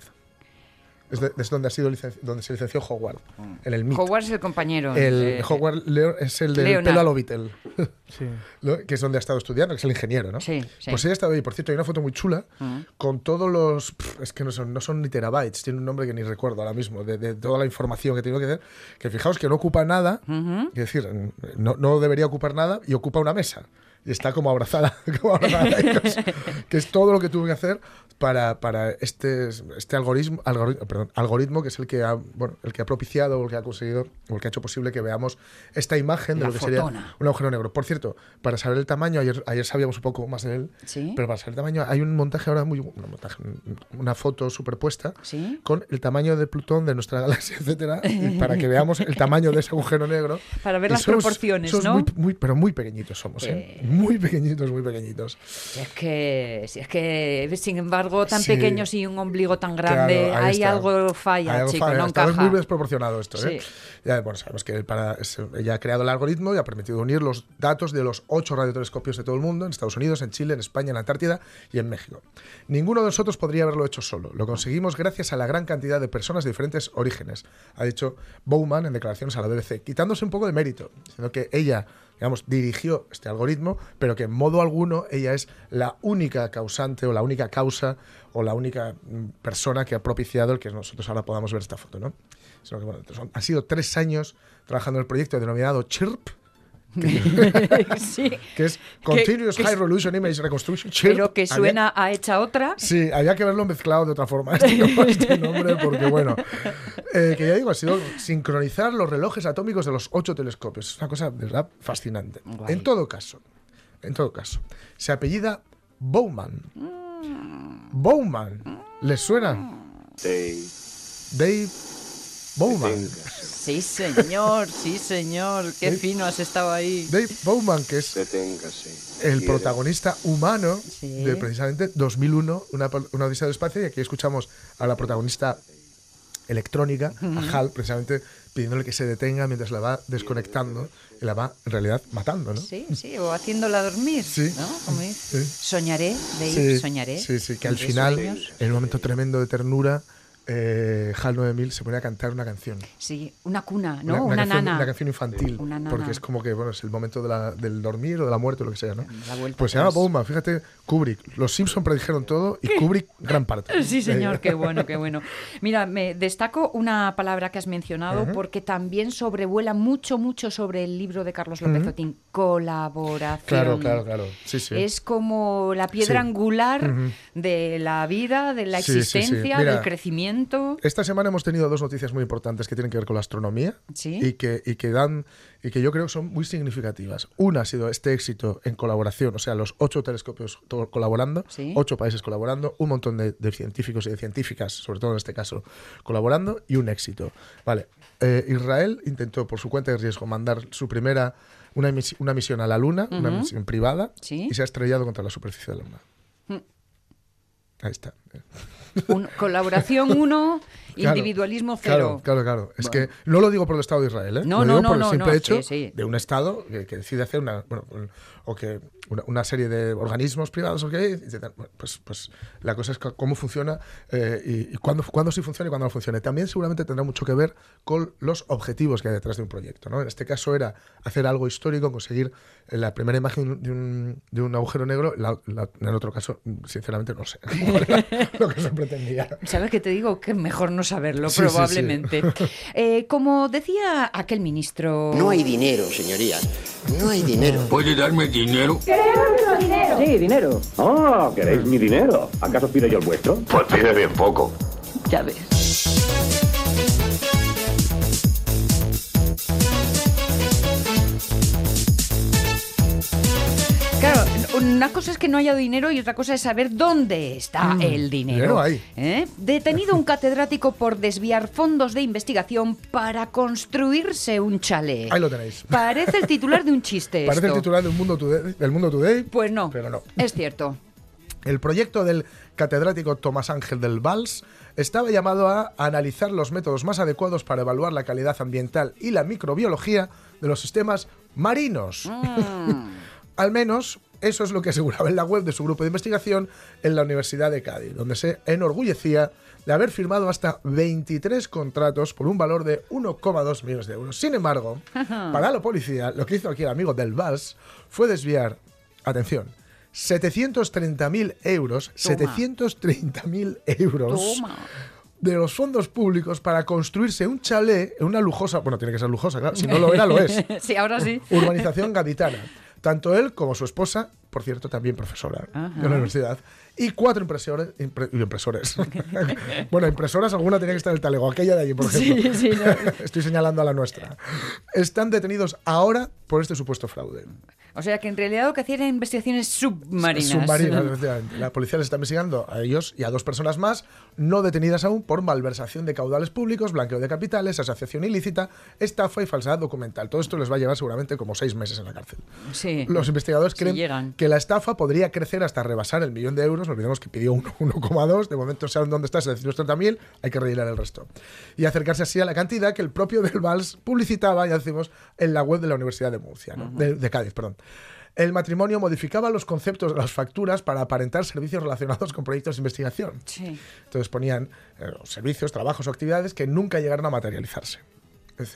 Speaker 2: Es, de- es donde, ha sido donde se licenció Howard, en el MIT.
Speaker 1: Howard es el compañero.
Speaker 2: el
Speaker 1: eh,
Speaker 2: Howard Leo- es el del
Speaker 1: Leonard.
Speaker 2: pelo a lo Beatle, <laughs>
Speaker 3: Sí. <laughs>
Speaker 2: ¿no? que es donde ha estado estudiando, que es el ingeniero, ¿no?
Speaker 1: Sí, sí.
Speaker 2: Pues ella ha estado ahí. Por cierto, hay una foto muy chula
Speaker 1: Mm.
Speaker 2: con todos los. es que no son, no son ni terabytes, tiene un nombre que ni recuerdo ahora mismo, de, de toda la información que tengo que hacer. Que fijaos que no ocupa nada, es decir, no, no debería ocupar nada y ocupa una mesa. Y está como abrazada, <laughs> como abrazada <laughs> que es- todo lo que tuve que hacer para, para este, este algoritmo, algoritmo, perdón, algoritmo que es el que, ha, bueno, el que ha propiciado o el que ha conseguido o el que ha hecho posible que veamos esta imagen de
Speaker 1: La
Speaker 2: lo que sería un agujero negro. Por cierto, para saber el tamaño, ayer, ayer sabíamos un poco más de él,
Speaker 1: Sí.
Speaker 2: pero para saber el tamaño hay un montaje ahora muy... un montaje, una foto superpuesta
Speaker 1: Sí.
Speaker 2: con el tamaño de Plutón, de nuestra galaxia, etcétera, y para que <laughs> veamos el tamaño de ese agujero negro.
Speaker 1: Para ver
Speaker 2: Y
Speaker 1: las
Speaker 2: somos-
Speaker 1: proporciones,
Speaker 2: somos
Speaker 1: ¿no?
Speaker 2: Muy, muy- pero muy pequeñitos somos, ¿eh?
Speaker 1: Eh.
Speaker 2: Muy pequeñitos, muy pequeñitos.
Speaker 1: Si es que, si es que, sin embargo, tan
Speaker 2: Sí.
Speaker 1: pequeños y un ombligo tan
Speaker 2: Claro,
Speaker 1: grande,
Speaker 2: ahí
Speaker 1: hay
Speaker 2: está.
Speaker 1: algo falla,
Speaker 2: Hay algo
Speaker 1: chico,
Speaker 2: falla,
Speaker 1: no
Speaker 2: está
Speaker 1: encaja.
Speaker 2: muy desproporcionado esto, ¿eh?
Speaker 1: Sí.
Speaker 2: Ya, bueno, sabemos que para, es- ella ha creado el algoritmo y ha permitido unir los datos de los ocho radiotelescopios de todo el mundo, en Estados Unidos, en Chile, en España, en la Antártida y en México. Ninguno de nosotros podría haberlo hecho solo. Lo conseguimos gracias a la gran cantidad de personas de diferentes orígenes, ha dicho Bowman en declaraciones a la BBC, quitándose un poco de mérito, diciendo que ella digamos, dirigió este algoritmo, pero que en modo alguno ella es la única causante o la única causa o la única mm, persona que ha propiciado el que nosotros ahora podamos ver esta foto, ¿no? Sino han sido tres años trabajando en el proyecto denominado CHIRP, <laughs>
Speaker 1: sí,
Speaker 2: que es Continuous
Speaker 1: que-
Speaker 2: High Resolution Image Reconstruction.
Speaker 1: Pero que
Speaker 2: Había-
Speaker 1: suena a hecha otra.
Speaker 2: Sí, había que verlo mezclado de otra forma <laughs> este, este nombre, porque bueno, eh, que ya digo, ha sido sincronizar los relojes atómicos de los ocho telescopios. Es una cosa, de verdad, fascinante.
Speaker 1: Guay.
Speaker 2: En todo caso, en todo caso, se apellida Bowman. Bowman, ¿les suena? Dave Bowman.
Speaker 1: Sí, señor, sí, señor. Qué fino has estado ahí.
Speaker 2: Dave Bowman, que es el protagonista humano
Speaker 1: Sí.
Speaker 2: de precisamente 2001, una, una odisea del espacio, y aquí escuchamos a la protagonista electrónica, a Hal, precisamente pidiéndole que se detenga mientras la va desconectando y la va en realidad matando, ¿no?
Speaker 1: Sí, sí, o haciéndola dormir.
Speaker 2: Sí.
Speaker 1: ¿no? Como.
Speaker 2: Sí.
Speaker 1: Soñaré, Dave,
Speaker 2: Sí,
Speaker 1: soñaré.
Speaker 2: Sí, sí, que al final,
Speaker 1: sueños.
Speaker 2: en un momento tremendo de ternura, eh, HAL 9000 se pone a cantar una canción.
Speaker 1: Sí, una cuna, ¿no? Una,
Speaker 2: una, canción,
Speaker 1: nana.
Speaker 2: una canción infantil.
Speaker 1: Una nana.
Speaker 2: Porque es como que, bueno, es el momento de la- del dormir o de la muerte o lo que sea, ¿no?
Speaker 1: La
Speaker 2: Pues se llama. Bowman, fíjate, Kubrick. Los Simpson predijeron todo y Kubrick gran parte. <laughs>
Speaker 1: Sí, señor, qué bueno, qué bueno. <laughs> Mira, me destaco una palabra que has mencionado porque también sobrevuela mucho, mucho sobre el libro de Carlos López
Speaker 2: Ujú.
Speaker 1: Otín, colaboración.
Speaker 2: Claro, claro, claro. Sí, sí.
Speaker 1: Es como la piedra
Speaker 2: Sí.
Speaker 1: angular de la vida, de la existencia,
Speaker 2: Mira,
Speaker 1: del crecimiento.
Speaker 2: Esta semana hemos tenido dos noticias muy importantes que tienen que ver con la astronomía y, que, y que dan y que yo creo que son muy significativas. Una ha sido este éxito en colaboración, o sea, los ocho telescopios colaborando,
Speaker 1: Sí.
Speaker 2: ocho países colaborando, un montón de, de científicos y de científicas, sobre todo en este caso, colaborando y un éxito. Vale, eh, Israel intentó por su cuenta de riesgo mandar su primera una, misi- una misión a la Luna, una misión privada,
Speaker 1: Sí.
Speaker 2: y se ha estrellado contra la superficie de la Luna.
Speaker 1: Mm.
Speaker 2: Ahí está.
Speaker 1: Un- colaboración <laughs> uno,
Speaker 2: Claro,
Speaker 1: individualismo cero.
Speaker 2: claro, claro. Es
Speaker 1: Bueno.
Speaker 2: que no lo digo por el Estado de Israel, ¿eh?
Speaker 1: No,
Speaker 2: lo
Speaker 1: no,
Speaker 2: digo
Speaker 1: no,
Speaker 2: por el simple hecho
Speaker 1: sí, sí.
Speaker 2: de un Estado que, que decide hacer una, bueno, un- o que una, una serie de organismos privados, o que intentan- bueno, pues, pues la cosa es cómo funciona eh, y, y cuándo, cuándo sí funciona y cuándo no funciona. También seguramente tendrá mucho que ver con los objetivos que hay detrás de un proyecto, ¿no? En este caso era hacer algo histórico, conseguir la primera imagen de un, de un agujero negro, la- la- en el otro caso, sinceramente no sé <laughs> <laughs> lo que se pretendía.
Speaker 1: ¿Sabes qué te digo? Que mejor no saberlo,
Speaker 2: Sí, sí, sí.
Speaker 1: probablemente. Eh, como decía aquel ministro...
Speaker 9: No hay dinero, señorías. No hay dinero.
Speaker 10: ¿Puede darme dinero?
Speaker 11: Sí, dinero. Ah, ¿queréis mi dinero? ¿Acaso pido yo el vuestro?
Speaker 10: Pues pide bien poco.
Speaker 1: Ya ves. Una cosa es que no haya dinero y otra cosa es saber dónde está
Speaker 2: Mm,
Speaker 1: el dinero.
Speaker 2: hay.
Speaker 1: ¿Eh? Detenido un catedrático por desviar fondos de investigación para construirse un chalet.
Speaker 2: Ahí lo tenéis.
Speaker 1: Parece el titular de un chiste. <laughs>
Speaker 2: Parece el titular del Mundo Today, del Mundo Today
Speaker 1: Pues no.
Speaker 2: pero no.
Speaker 1: Es cierto.
Speaker 2: El proyecto del catedrático Tomás Ángel del Valls estaba llamado a analizar los métodos más adecuados para evaluar la calidad ambiental y la microbiología de los sistemas marinos. <laughs> Al menos eso es lo que aseguraba en la web de su grupo de investigación en la Universidad de Cádiz, donde se enorgullecía de haber firmado hasta 23 contratos por un valor de 1,2 millones de euros. Sin embargo, <laughs> para la policía, lo que hizo aquí el amigo del Valls fue desviar, atención, 730.000 euros,
Speaker 1: Toma.
Speaker 2: 730.000 euros
Speaker 1: Toma.
Speaker 2: de los fondos públicos para construirse un chalet en una lujosa, bueno, tiene que ser lujosa, claro, si no lo era, lo es, <laughs>
Speaker 1: sí, ahora sí.
Speaker 2: urbanización gaditana. <laughs> Tanto él como su esposa, por cierto, también profesora
Speaker 1: Ajá.
Speaker 2: de la universidad, y cuatro impresores, impre- y impresores. <laughs> bueno, impresoras, alguna tenía que estar en el talego, aquella de allí, por ejemplo.
Speaker 1: Sí, sí, no. <laughs>
Speaker 2: Estoy señalando a la nuestra. Están detenidos ahora por este supuesto fraude.
Speaker 1: O sea que en realidad lo que hacían eran investigaciones submarinas.
Speaker 2: Submarinas, efectivamente. La policía les está investigando a ellos y a dos personas más, no detenidas aún por malversación de caudales públicos, blanqueo de capitales, asociación ilícita, estafa y falsedad documental. Todo esto les va a llevar seguramente como seis meses en la cárcel.
Speaker 1: Sí.
Speaker 2: Los investigadores creen que la estafa podría crecer hasta rebasar el millón de euros. No olvidemos que pidió uno- 1,2. De momento saben dónde está, 730.000. Hay que rellenar el resto. Y acercarse así a la cantidad que el propio <laughs> Del Vals publicitaba, ya decimos, en la web de la Universidad de Murcia, ¿no? de, de Cádiz, perdón. El matrimonio modificaba los conceptos de las facturas para aparentar servicios relacionados con proyectos de investigación.
Speaker 1: Sí.
Speaker 2: Entonces ponían eh, servicios, trabajos o actividades que nunca llegaron a materializarse.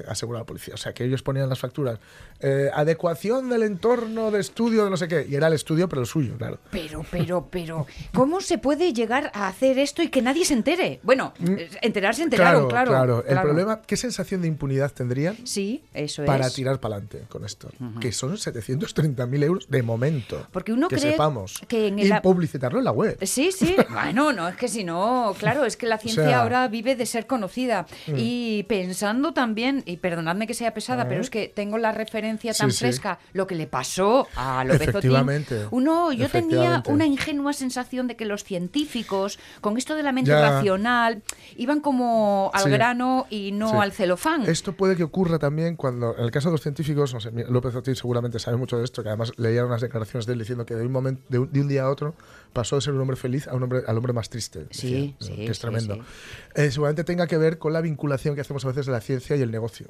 Speaker 2: Asegura la policía. O sea, que ellos ponían las facturas. eh, adecuación del entorno de estudio de no sé qué. Y era el estudio, pero el suyo, claro.
Speaker 1: Pero, pero, pero, ¿cómo se puede llegar a hacer esto y que nadie se entere? Bueno, eh, enterarse enteraron, claro.
Speaker 2: Mm. claro. El
Speaker 1: claro.
Speaker 2: problema, ¿qué sensación de impunidad tendrían
Speaker 1: Sí, eso
Speaker 2: para
Speaker 1: es.
Speaker 2: tirar para adelante con esto? Que son 730.000 euros de momento.
Speaker 1: Porque uno
Speaker 2: que
Speaker 1: cree
Speaker 2: sepamos.
Speaker 1: que en
Speaker 2: y publicitarlo en la web.
Speaker 1: Sí, sí. <laughs> Bueno, no, es que si no, claro, es que la ciencia
Speaker 2: sea-
Speaker 1: ahora vive de ser conocida.
Speaker 2: Mm.
Speaker 1: Y pensando también, y perdonadme que sea pesada, pero es que tengo la referencia tan
Speaker 2: sí.
Speaker 1: fresca, lo que le pasó a López Otín.
Speaker 2: Efectivamente,
Speaker 1: Uno, yo tenía una ingenua sensación de que los científicos, con esto de la mente
Speaker 2: Ya.
Speaker 1: racional, iban como al
Speaker 2: Sí.
Speaker 1: grano y no al celofán.
Speaker 2: Esto puede que ocurra también cuando, en el caso de los científicos, no sé, López Otín seguramente sabe mucho de esto, que además leía unas declaraciones de él diciendo que de un momento, de un, de un día a otro, pasó de ser un hombre feliz a un hombre, al hombre más triste.
Speaker 1: Sí,
Speaker 2: decía,
Speaker 1: sí,
Speaker 2: que es tremendo.
Speaker 1: sí.
Speaker 2: Eh, seguramente tenga que ver con la vinculación que hacemos a veces de la ciencia y el negocio.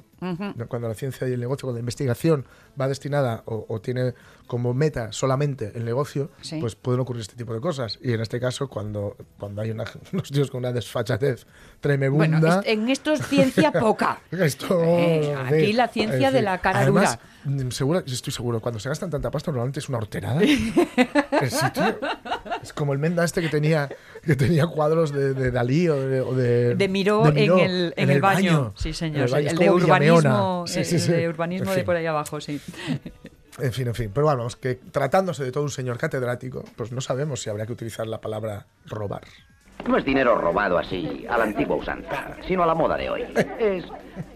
Speaker 2: Cuando la ciencia y el negocio, cuando la investigación va destinada o, o tiene como meta solamente el negocio,
Speaker 1: Sí.
Speaker 2: pues pueden ocurrir este tipo de cosas. Y en este caso, cuando, cuando hay una- <laughs> unos tíos con una desfachatez tremebunda...
Speaker 1: Bueno, en esto es ciencia poca. <laughs>
Speaker 2: Esto,
Speaker 1: Eh, aquí la ciencia
Speaker 2: en
Speaker 1: de la cara
Speaker 2: Además, mm, seguro, estoy seguro, cuando se gastan tanta pasta normalmente es una horterada. <laughs> Sitio es como el Menda este que tenía, que tenía cuadros de, de Dalí o de, o de,
Speaker 1: De Miró,
Speaker 2: de Miró
Speaker 1: en el, en el baño. Sí, señor.
Speaker 2: el, baño. Es
Speaker 1: el de urbanismo,
Speaker 2: Sí, sí,
Speaker 1: el
Speaker 2: sí.
Speaker 1: de urbanismo de por ahí abajo, sí.
Speaker 2: En fin, en fin. Pero vamos, que tratándose de todo un señor catedrático, pues no sabemos si habría que utilizar la palabra robar.
Speaker 11: No es dinero robado así, a la antigua usanza, sino a la moda de hoy. Es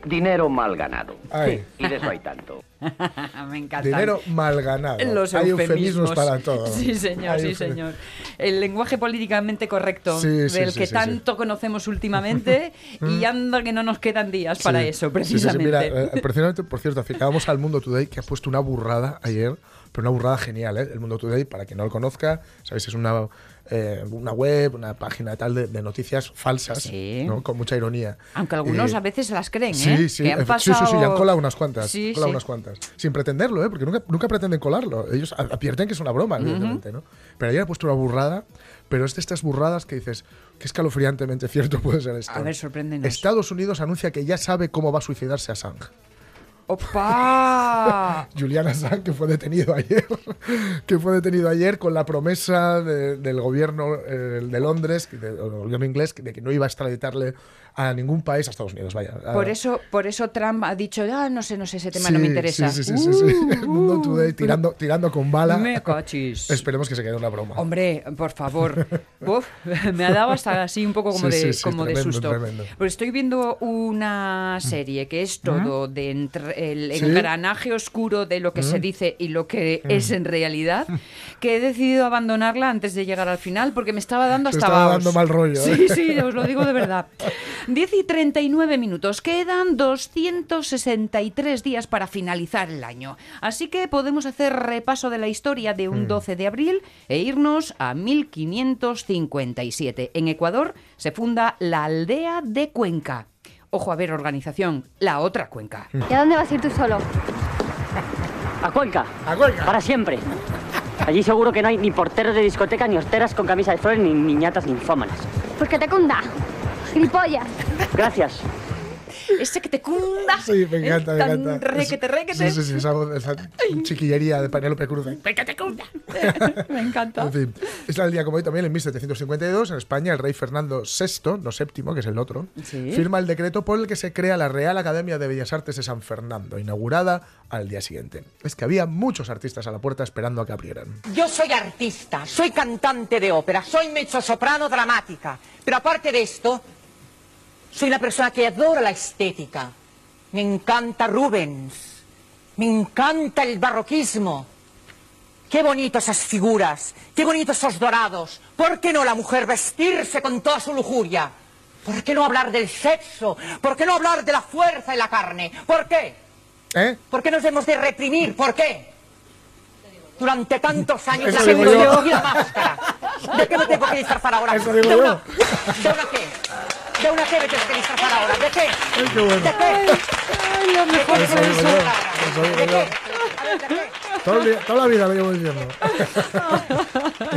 Speaker 11: dinero mal ganado.
Speaker 2: Ay.
Speaker 11: Y de eso hay tanto. <laughs>
Speaker 1: Me encanta.
Speaker 2: Dinero mal ganado.
Speaker 1: Los
Speaker 2: Hay
Speaker 1: eufemismos.
Speaker 2: eufemismos para todo. <laughs>
Speaker 1: Sí, señor,
Speaker 2: Hay
Speaker 1: sí, señor. El lenguaje políticamente correcto
Speaker 2: Sí, sí,
Speaker 1: del
Speaker 2: sí,
Speaker 1: que
Speaker 2: sí, sí.
Speaker 1: tanto conocemos últimamente <laughs> y anda que no nos quedan días para eso,
Speaker 2: Sí, sí, sí.
Speaker 1: precisamente.
Speaker 2: Mira, eh, precisamente, por cierto, acercábamos al Mundo Today, que ha puesto una burrada ayer, pero una burrada genial, ¿eh? El Mundo Today, para quien no lo conozca, sabéis, es una, eh, una web, una página tal de, de noticias falsas,
Speaker 1: Sí.
Speaker 2: ¿no? con mucha ironía.
Speaker 1: Aunque algunos
Speaker 2: Eh,
Speaker 1: a veces las creen,
Speaker 2: Sí,
Speaker 1: ¿eh?
Speaker 2: sí,
Speaker 1: Que han
Speaker 2: efe- sí, sí, sí,
Speaker 1: pasado-
Speaker 2: han colado unas cuantas.
Speaker 1: Sí,
Speaker 2: colado
Speaker 1: sí.
Speaker 2: unas cuantas. Sin pretenderlo, ¿eh? porque nunca, nunca pretenden colarlo. Ellos advierten que es una broma, evidentemente, ¿no? Pero ayer ha puesto una burrada, pero es de estas burradas que dices, qué escalofriantemente cierto puede ser esto.
Speaker 1: A ver, sorpréndenos.
Speaker 2: Estados Unidos anuncia que ya sabe cómo va a suicidarse Assange.
Speaker 1: ¡Opa! <laughs>
Speaker 2: Julian Assange, que fue detenido ayer, <laughs> que fue detenido ayer con la promesa de- del gobierno eh, de Londres, del gobierno inglés, de que no iba a extraditarle a ningún país, a Estados Unidos, vaya.
Speaker 1: Por eso, por eso Trump ha dicho, ah, no sé, no sé, ese tema no me
Speaker 2: Sí,
Speaker 1: interesa.
Speaker 2: Sí, sí, sí, sí, sí.
Speaker 1: Uh, <laughs>
Speaker 2: mundo today tirando, tirando con bala.
Speaker 1: Me cachis. <laughs>
Speaker 2: Esperemos que se quede una broma.
Speaker 1: Hombre, por favor. <laughs> Uf, me ha dado hasta así un poco como
Speaker 2: Sí,
Speaker 1: de,
Speaker 2: sí, sí,
Speaker 1: como de
Speaker 2: tremendo,
Speaker 1: susto.
Speaker 2: tremendo.
Speaker 1: Pues estoy viendo una serie que es todo de entre- el
Speaker 2: ¿Sí?
Speaker 1: engranaje oscuro de lo que se
Speaker 2: Mm.
Speaker 1: dice y lo que es en realidad, que he decidido abandonarla antes de llegar al final porque me estaba dando
Speaker 2: Te
Speaker 1: hasta
Speaker 2: estaba dando mal rollo,
Speaker 1: Sí,
Speaker 2: ¿eh?
Speaker 1: sí, os lo digo de verdad. 10 y 39 minutos. Quedan 263 días para finalizar el año. Así que podemos hacer repaso de la historia de un 12 de abril e irnos a 1557. En Ecuador se funda la aldea de Cuenca. Ojo a ver, organización, la otra Cuenca.
Speaker 12: ¿Y a dónde vas a ir tú solo?
Speaker 13: A Cuenca.
Speaker 2: A Cuenca.
Speaker 13: Para siempre. Allí seguro que no hay ni porteros de discoteca, ni hosteras con camisa de flores, ni niñatas ninfómanas.
Speaker 12: Pues que te cunda. Gilipollas.
Speaker 13: Gracias.
Speaker 1: Ese que te cunda.
Speaker 2: Sí, me encanta, me encanta.
Speaker 1: requete, requete.
Speaker 2: Sí, sí, sí, esa, voz- esa chiquillería de Penélope Cruz. ahí.
Speaker 1: Que te cunda. <laughs> Me encanta.
Speaker 2: En fin, es el día como hoy también en 1752 en España el rey Fernando VI, no séptimo, que es el otro,
Speaker 1: Sí.
Speaker 2: firma el decreto por el que se crea la Real Academia de Bellas Artes de San Fernando, inaugurada al día siguiente. Es que había muchos artistas a la puerta esperando a que abrieran.
Speaker 14: Yo soy artista, soy cantante de ópera, soy mezzosoprano dramática, pero aparte de esto, soy una persona que adora la estética. Me encanta Rubens, me encanta el barroquismo. Qué bonitas esas figuras, qué bonitos esos dorados. ¿Por qué no la mujer vestirse con toda su lujuria? ¿Por qué no hablar del sexo? ¿Por qué no hablar de la fuerza y la carne? ¿Por qué?
Speaker 2: ¿Eh?
Speaker 14: ¿Por qué nos hemos de reprimir? ¿Por qué? Durante tantos años
Speaker 2: Eso
Speaker 14: la gente la máscara. ¿De qué me tengo que disfrazar ahora?
Speaker 2: Eso digo
Speaker 14: ¿De
Speaker 2: yo.
Speaker 14: una, ¿De una qué? ¿De una me tengo que disfrazar ahora? ¿De qué?
Speaker 2: Ay, qué bueno.
Speaker 14: ¿De qué?
Speaker 1: lo mejor
Speaker 14: ¿De
Speaker 2: Eso
Speaker 14: qué?
Speaker 2: digo yo, eso digo
Speaker 14: ¿De
Speaker 2: yo.
Speaker 14: qué? A ver, ¿de qué?
Speaker 2: Día- toda la vida lo llevo diciendo.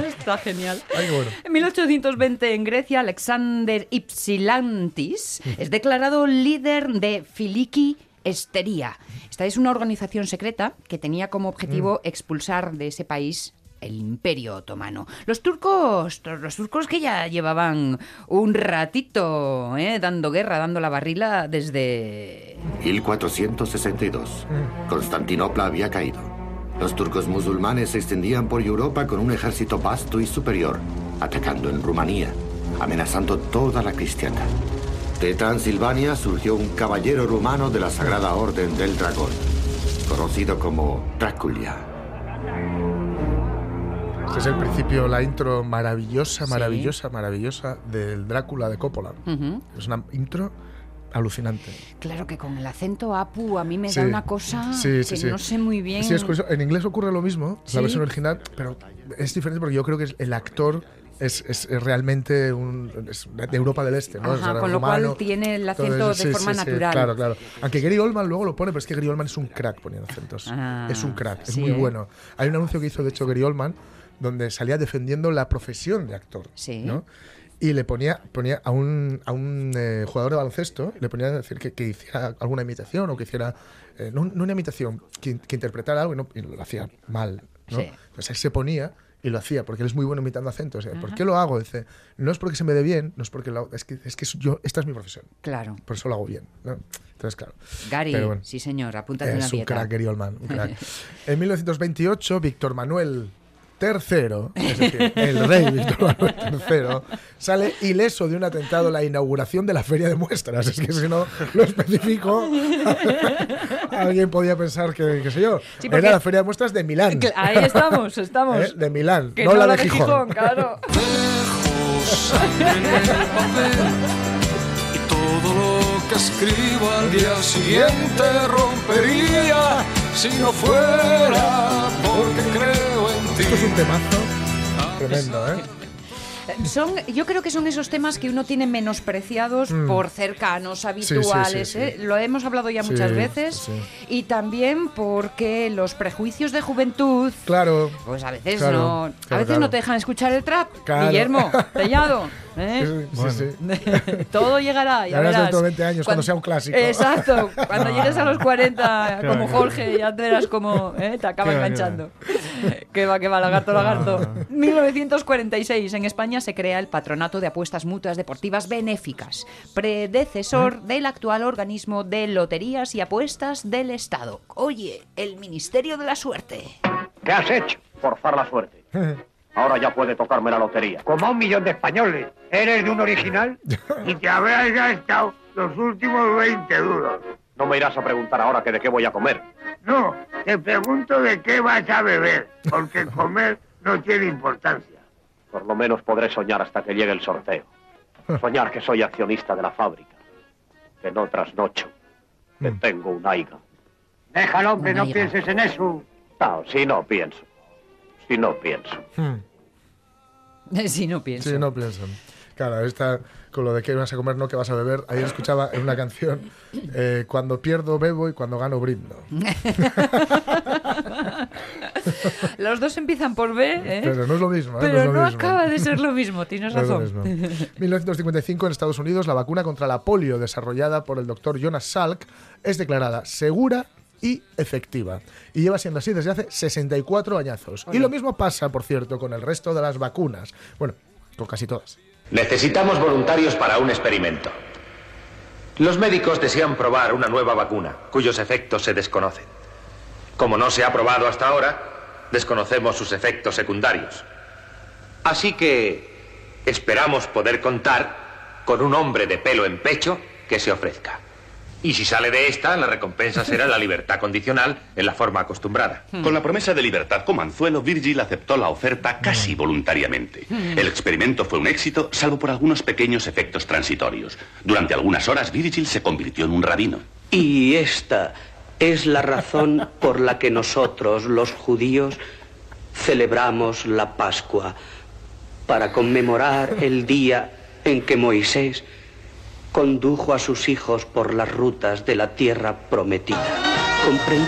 Speaker 1: Está genial.
Speaker 2: Ay, qué bueno.
Speaker 1: En 1820 en Grecia, Alexander Ypsilantis es declarado líder de Filiki Estería. Esta es una organización secreta que tenía como objetivo expulsar de ese país el Imperio Otomano. Los turcos, los turcos que ya llevaban un ratito ¿eh? dando guerra, dando la barrila desde
Speaker 15: 1462. Constantinopla había caído. Los turcos musulmanes se extendían por Europa con un ejército vasto y superior, atacando en Rumanía, amenazando toda la cristiandad. De Transilvania surgió un caballero rumano de la Sagrada Orden del Dragón, conocido como Drácula.
Speaker 2: Este es el principio, la intro maravillosa, maravillosa, maravillosa del Drácula de Coppola.
Speaker 1: Ujú.
Speaker 2: Es una intro alucinante.
Speaker 1: Claro que con el acento apu a mí me
Speaker 2: Sí.
Speaker 1: da una cosa
Speaker 2: Sí,
Speaker 1: que
Speaker 2: sí, sí.
Speaker 1: no sé muy bien.
Speaker 2: Sí, es curioso. En inglés ocurre lo mismo,
Speaker 1: Sí.
Speaker 2: la versión original, pero es diferente porque yo creo que el actor es, es- es realmente un, es de Europa del Este, ¿no?
Speaker 1: Ajá, con lo cual tiene el acento
Speaker 2: eso,
Speaker 1: de
Speaker 2: sí,
Speaker 1: forma
Speaker 2: sí, sí,
Speaker 1: natural.
Speaker 2: claro, claro. Aunque Gary Oldman luego lo pone, pero es que Gary Oldman es un crack poniendo acentos.
Speaker 1: Ah,
Speaker 2: es un crack, es
Speaker 1: sí,
Speaker 2: muy
Speaker 1: ¿eh?
Speaker 2: bueno. Hay un anuncio que hizo, de hecho, Gary Oldman, donde salía defendiendo la profesión de actor.
Speaker 1: Sí.
Speaker 2: ¿no? Y le ponía, ponía a un, a un eh, jugador de baloncesto, le ponía a decir que, que hiciera alguna imitación o que hiciera, eh, no, no una imitación, que, que interpretara algo y, no- y lo hacía mal. ¿no?
Speaker 1: Sí.
Speaker 2: Pues él se ponía y lo hacía, porque él es muy bueno imitando acentos. ¿eh? ¿Por
Speaker 1: Ajá.
Speaker 2: qué lo hago? Dice, no es porque se me dé bien, no es porque lo es que, es que yo, esta es mi profesión.
Speaker 1: Claro.
Speaker 2: Por eso lo hago bien. ¿no? Entonces, claro.
Speaker 1: Gary,
Speaker 2: bueno.
Speaker 1: sí señor, apúntate una
Speaker 2: Es un crack, Gary Oldman, un crack. <laughs> En 1928, Víctor Manuel III, es decir, el rey Víctor Manuel III, sale ileso de un atentado en la inauguración de la feria de muestras. Es que si no lo especifico, <laughs> alguien podía pensar que, qué sé yo,
Speaker 1: Sí, porque-
Speaker 2: era la feria de muestras de Milán.
Speaker 1: Ahí estamos, estamos. <laughs>
Speaker 2: ¿Eh? De Milán,
Speaker 1: Que
Speaker 2: no, la de Gijón.
Speaker 1: claro.
Speaker 16: Y todo lo que escribo al día siguiente rompería si no fuera porque creo.
Speaker 2: Esto es un temazo tremendo, ¿eh?
Speaker 1: Son, yo creo que son esos temas que uno tiene menospreciados
Speaker 2: Mm.
Speaker 1: por cercanos,
Speaker 2: sí,
Speaker 1: habituales.
Speaker 2: sí.
Speaker 1: ¿eh? Lo hemos hablado ya muchas veces. Y también porque los prejuicios de juventud,
Speaker 2: Claro.
Speaker 1: pues a veces
Speaker 2: Claro,
Speaker 1: no, a veces
Speaker 2: claro.
Speaker 1: no te dejan escuchar el trap. Guillermo, <laughs> Tellado. ¿Eh?
Speaker 2: Sí, sí, sí. <laughs>
Speaker 1: Todo llegará, ya verás.
Speaker 2: dentro de 20 años, cuando sea un clásico.
Speaker 1: Exacto. Cuando
Speaker 2: No.
Speaker 1: llegues a los 40, <laughs>
Speaker 2: Qué
Speaker 1: como
Speaker 2: va,
Speaker 1: Jorge, ya te verás como ¿eh? te acaba
Speaker 2: Qué
Speaker 1: enganchando. <laughs> Que va, que va, lagarto, lagarto. 1946, en España se crea el Patronato de Apuestas Mutuas Deportivas Benéficas, predecesor del actual organismo de loterías y apuestas del Estado. Oye, el Ministerio de la Suerte.
Speaker 11: ¿Qué has hecho? Forzar la suerte. Ahora ya puede tocarme la lotería.
Speaker 10: Como a un millón de españoles. ¿Eres de un original? <laughs> y te habrás gastado los últimos 20 duros.
Speaker 11: No me irás a preguntar ahora que de qué voy a comer.
Speaker 10: No, te pregunto de qué vas a beber, porque comer no tiene importancia.
Speaker 11: Por lo menos podré soñar hasta que llegue el sorteo. Soñar que soy accionista de la fábrica. Que no trasnocho. Que tengo un aiga.
Speaker 10: Déjalo, hombre, no pienses en eso.
Speaker 11: No, si no pienso. Si no pienso. <laughs>
Speaker 1: Si no pienso.
Speaker 2: Sí, no piensan. Claro, esta, con lo de que vas a comer, no que vas a beber. Ayer escuchaba en una canción, eh, cuando pierdo bebo y cuando gano brindo. <laughs>
Speaker 1: Los dos empiezan por B, ¿eh?
Speaker 2: Pero no es lo mismo. ¿eh?
Speaker 1: Pero
Speaker 2: es lo
Speaker 1: no
Speaker 2: mismo.
Speaker 1: acaba de ser lo mismo, tienes
Speaker 2: No es lo
Speaker 1: razón.
Speaker 2: mismo. <laughs> 1955 en Estados Unidos, la vacuna contra la polio desarrollada por el doctor Jonas Salk es declarada segura y efectiva. Y lleva siendo así desde hace 64 añazos. Y lo mismo pasa, por cierto, con el resto de las vacunas. Bueno, con casi todas.
Speaker 17: Necesitamos voluntarios para un experimento. Los médicos desean probar una nueva vacuna, cuyos efectos se desconocen. Como no se ha probado hasta ahora, desconocemos sus efectos secundarios. Así que esperamos poder contar con un hombre de pelo en pecho que se ofrezca. Y si sale de esta, la recompensa será la libertad condicional en la forma acostumbrada.
Speaker 18: Con la promesa de libertad como anzuelo, Virgil aceptó la oferta casi voluntariamente. El experimento fue un éxito, salvo por algunos pequeños efectos transitorios. Durante algunas horas, Virgil se convirtió en un rabino.
Speaker 19: Y esta es la razón <laughs> por la que nosotros, los judíos, celebramos la Pascua, para conmemorar el día en que Moisés condujo a sus hijos por las rutas de la tierra prometida. ¿Comprende?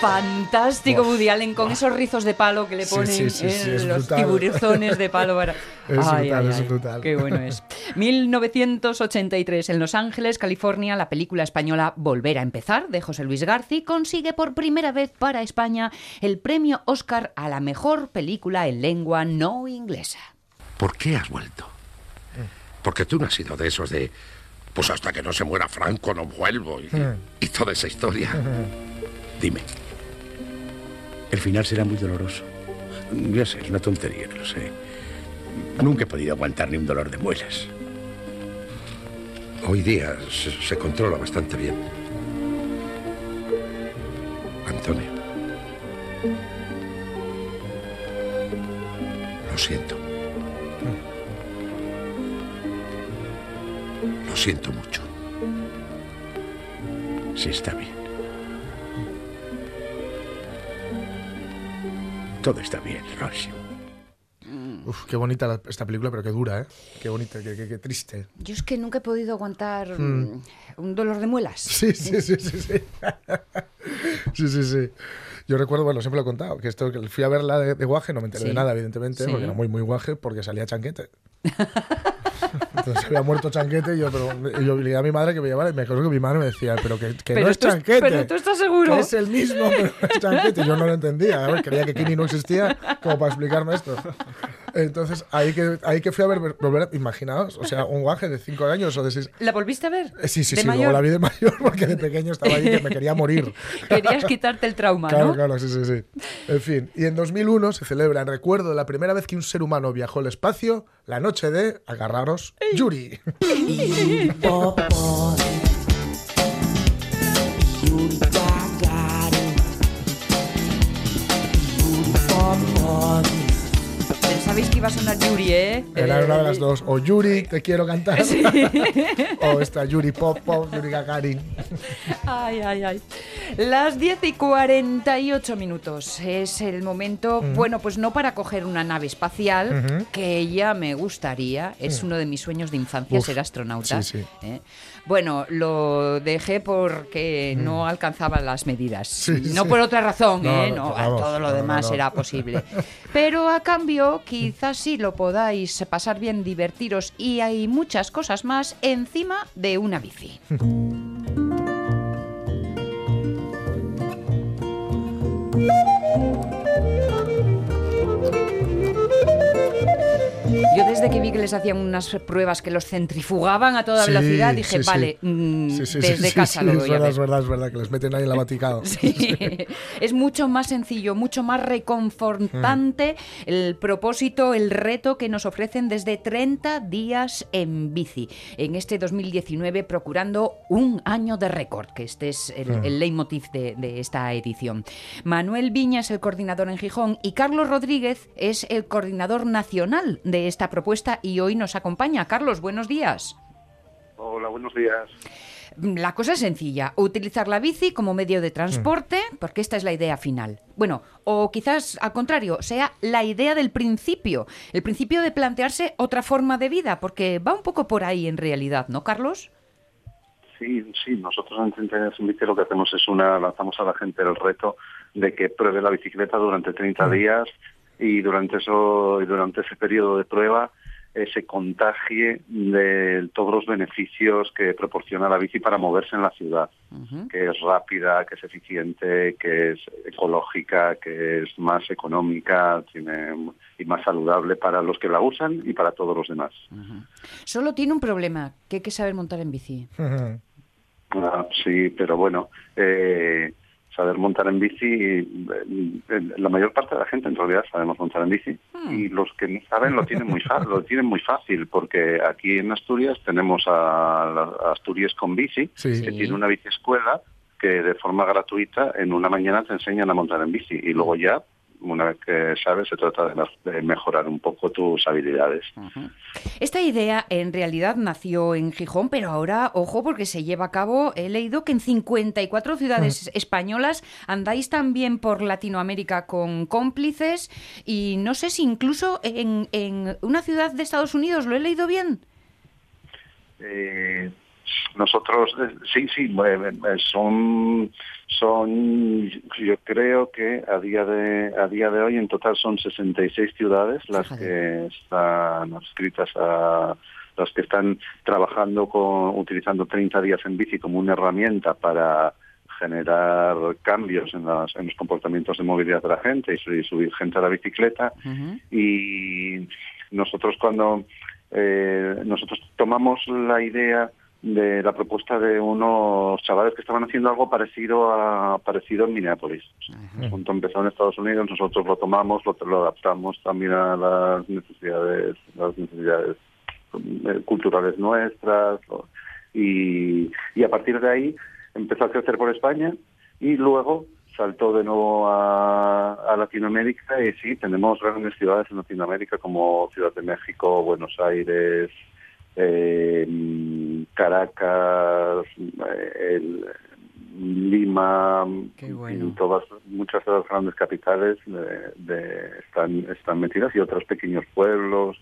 Speaker 1: Fantástico Woody Allen con esos rizos de palo que le ponen
Speaker 2: sí, sí, sí,
Speaker 1: en
Speaker 2: es
Speaker 1: los
Speaker 2: brutal.
Speaker 1: tiburones de palo. para- <laughs>
Speaker 2: Es brutal, es brutal.
Speaker 1: Qué bueno es. <laughs> 1983, en Los Ángeles, California, la película española Volver a empezar, de José Luis Garci, consigue por primera vez para España el premio Oscar a la mejor película en lengua no inglesa.
Speaker 20: ¿Por qué has vuelto? Porque tú no has sido de esos de... Pues hasta que no se muera Franco no vuelvo y, y toda esa historia. Dime.
Speaker 21: El final será muy doloroso. Ya sé, es una tontería, lo sé. Nunca he podido aguantar ni un dolor de muelas.
Speaker 20: Hoy día se, se controla bastante bien. Antonio. Lo siento. Lo siento mucho.
Speaker 21: Sí, está bien. Todo está bien, Rossi.
Speaker 2: Uf, qué bonita la- esta película, pero qué dura, ¿eh? Qué bonita, qué, qué- qué triste.
Speaker 1: Yo es que nunca he podido aguantar
Speaker 2: Mm.
Speaker 1: mm, un dolor de muelas. <laughs>
Speaker 2: Sí, sí, sí, sí, sí. <laughs> sí, sí, sí. Yo recuerdo, bueno, siempre lo he contado, que esto que fui a verla de, de guaje, no me enteré
Speaker 1: Sí.
Speaker 2: de nada, evidentemente,
Speaker 1: Sí.
Speaker 2: porque era muy, muy guaje, porque salía chanquete. <laughs> Entonces había muerto chanquete y yo, pero, y yo le a mi madre que me llevara y me acuerdo que mi madre me decía, pero que, que
Speaker 1: Pero
Speaker 2: no es
Speaker 1: tú-
Speaker 2: chanquete.
Speaker 1: pero tú estás seguro.
Speaker 2: Que es el mismo, pero no es chanquete. Yo no lo entendía. A ver, creía que Kini no existía como para explicarme esto. Entonces, ahí que, ahí que fui a ver, volver, imaginaos, o sea, un guaje de 5 años o de 6.
Speaker 1: ¿La volviste a ver?
Speaker 2: Sí, sí,
Speaker 1: ¿De
Speaker 2: sí,
Speaker 1: mayor?
Speaker 2: luego la vi de mayor porque de pequeño estaba ahí que me quería morir.
Speaker 1: Querías quitarte el trauma,
Speaker 2: Claro,
Speaker 1: ¿no?
Speaker 2: claro, sí, sí, sí. En fin, y en 2001 se celebra en recuerdo de la primera vez que un ser humano viajó al espacio, la noche de, agarraros, Yuri.
Speaker 1: Pensabais que iba a sonar Yuri, ¿eh?
Speaker 2: Era una de las dos. O Yuri, te quiero cantar.
Speaker 1: Sí.
Speaker 2: o esta Yuri Pop Pop, Yuri Gagarin.
Speaker 1: Ay, ay, ay. Las 10 y 48 minutos. Es el momento, bueno, pues no para coger una nave espacial, que ya me gustaría. Es
Speaker 2: Mm.
Speaker 1: uno de mis sueños de infancia
Speaker 2: Uf,
Speaker 1: ser astronauta.
Speaker 2: sí, sí.
Speaker 1: ¿eh? Bueno, lo dejé porque
Speaker 2: Mm.
Speaker 1: no alcanzaba las medidas.
Speaker 2: Sí,
Speaker 1: no por otra razón,
Speaker 2: No,
Speaker 1: ¿eh?
Speaker 2: no, vamos,
Speaker 1: todo lo
Speaker 2: no,
Speaker 1: demás era posible. <laughs> Pero a cambio, quizás sí lo podáis pasar bien, divertiros y hay muchas cosas más encima de una bici. <laughs> Thank you. Yo desde que vi que les hacían unas pruebas que los centrifugaban a toda
Speaker 2: Sí,
Speaker 1: velocidad, dije,
Speaker 2: sí, sí.
Speaker 1: vale, mm, desde casa lo
Speaker 2: es
Speaker 1: doy a
Speaker 2: verdad,
Speaker 1: ver.
Speaker 2: es verdad, es verdad, que les meten ahí en la Vaticano. <laughs>
Speaker 1: es mucho más sencillo, mucho más reconfortante el propósito, el reto que nos ofrecen desde 30 días en bici. En este 2019 procurando un año de récord, que este es el,
Speaker 2: Mm.
Speaker 1: el leitmotiv de, de esta edición. Manuel Viña es el coordinador en Gijón y Carlos Rodríguez es el coordinador nacional de esta propuesta y hoy nos acompaña. Carlos, buenos días.
Speaker 22: Hola, buenos días.
Speaker 1: La cosa es sencilla, utilizar la bici como medio de transporte,
Speaker 22: Mm.
Speaker 1: porque esta es la idea final. Bueno, o quizás al contrario, sea la idea del principio, el principio de plantearse otra forma de vida, porque va un poco por ahí en realidad, ¿no, Carlos?
Speaker 22: Sí, sí, nosotros en Treinta en Bici lo que hacemos es una, lanzamos a la gente el reto de que pruebe la bicicleta durante 30 días y durante eso y durante ese periodo de prueba eh, se contagie de todos los beneficios que proporciona la bici para moverse en la ciudad, que es rápida, que es eficiente, que es ecológica, que es más económica, tiene y más saludable para los que la usan y para todos los demás.
Speaker 1: Solo tiene un problema, que hay que saber montar en bici.
Speaker 22: Ah, sí, pero bueno, eh, saber montar en bici, eh, la mayor parte de la gente en realidad sabemos montar en bici y los que no saben lo tienen muy fa- lo tienen muy fácil porque aquí en Asturias tenemos a, a Asturias con bici
Speaker 2: Sí.
Speaker 22: que tiene una bici escuela que de forma gratuita en una mañana te enseñan a montar en bici y luego ya una vez que sabes se trata de, mejorar un poco tus habilidades.
Speaker 1: Esta idea en realidad nació en Gijón, pero ahora, ojo, porque se lleva a cabo, he leído que en 54 ciudades españolas andáis también por Latinoamérica con cómplices y no sé si incluso en, en una ciudad de Estados Unidos, ¿lo he leído bien?
Speaker 22: Eh, nosotros, eh, sí, sí, eh, eh, son, son, yo creo que a día de a día de hoy en total son 66 ciudades las que están adscritas a las que están trabajando con utilizando 30 días en bici como una herramienta para generar cambios en, las- en los comportamientos de movilidad de la gente y subir, subir gente a la bicicleta. Y nosotros cuando eh, nosotros tomamos la idea de la propuesta de unos chavales que estaban haciendo algo parecido a parecido en Minneapolis. El asunto empezó en Estados Unidos, nosotros lo tomamos, lo, lo adaptamos también a las necesidades, las necesidades eh, culturales nuestras lo- y, y a partir de ahí empezó a crecer por España y luego saltó de nuevo a, a Latinoamérica y sí, tenemos grandes ciudades en Latinoamérica como Ciudad de México, Buenos Aires, eh, Caracas, eh, el- Lima, y todas muchas de las grandes capitales de- de- están están metidas y otros pequeños pueblos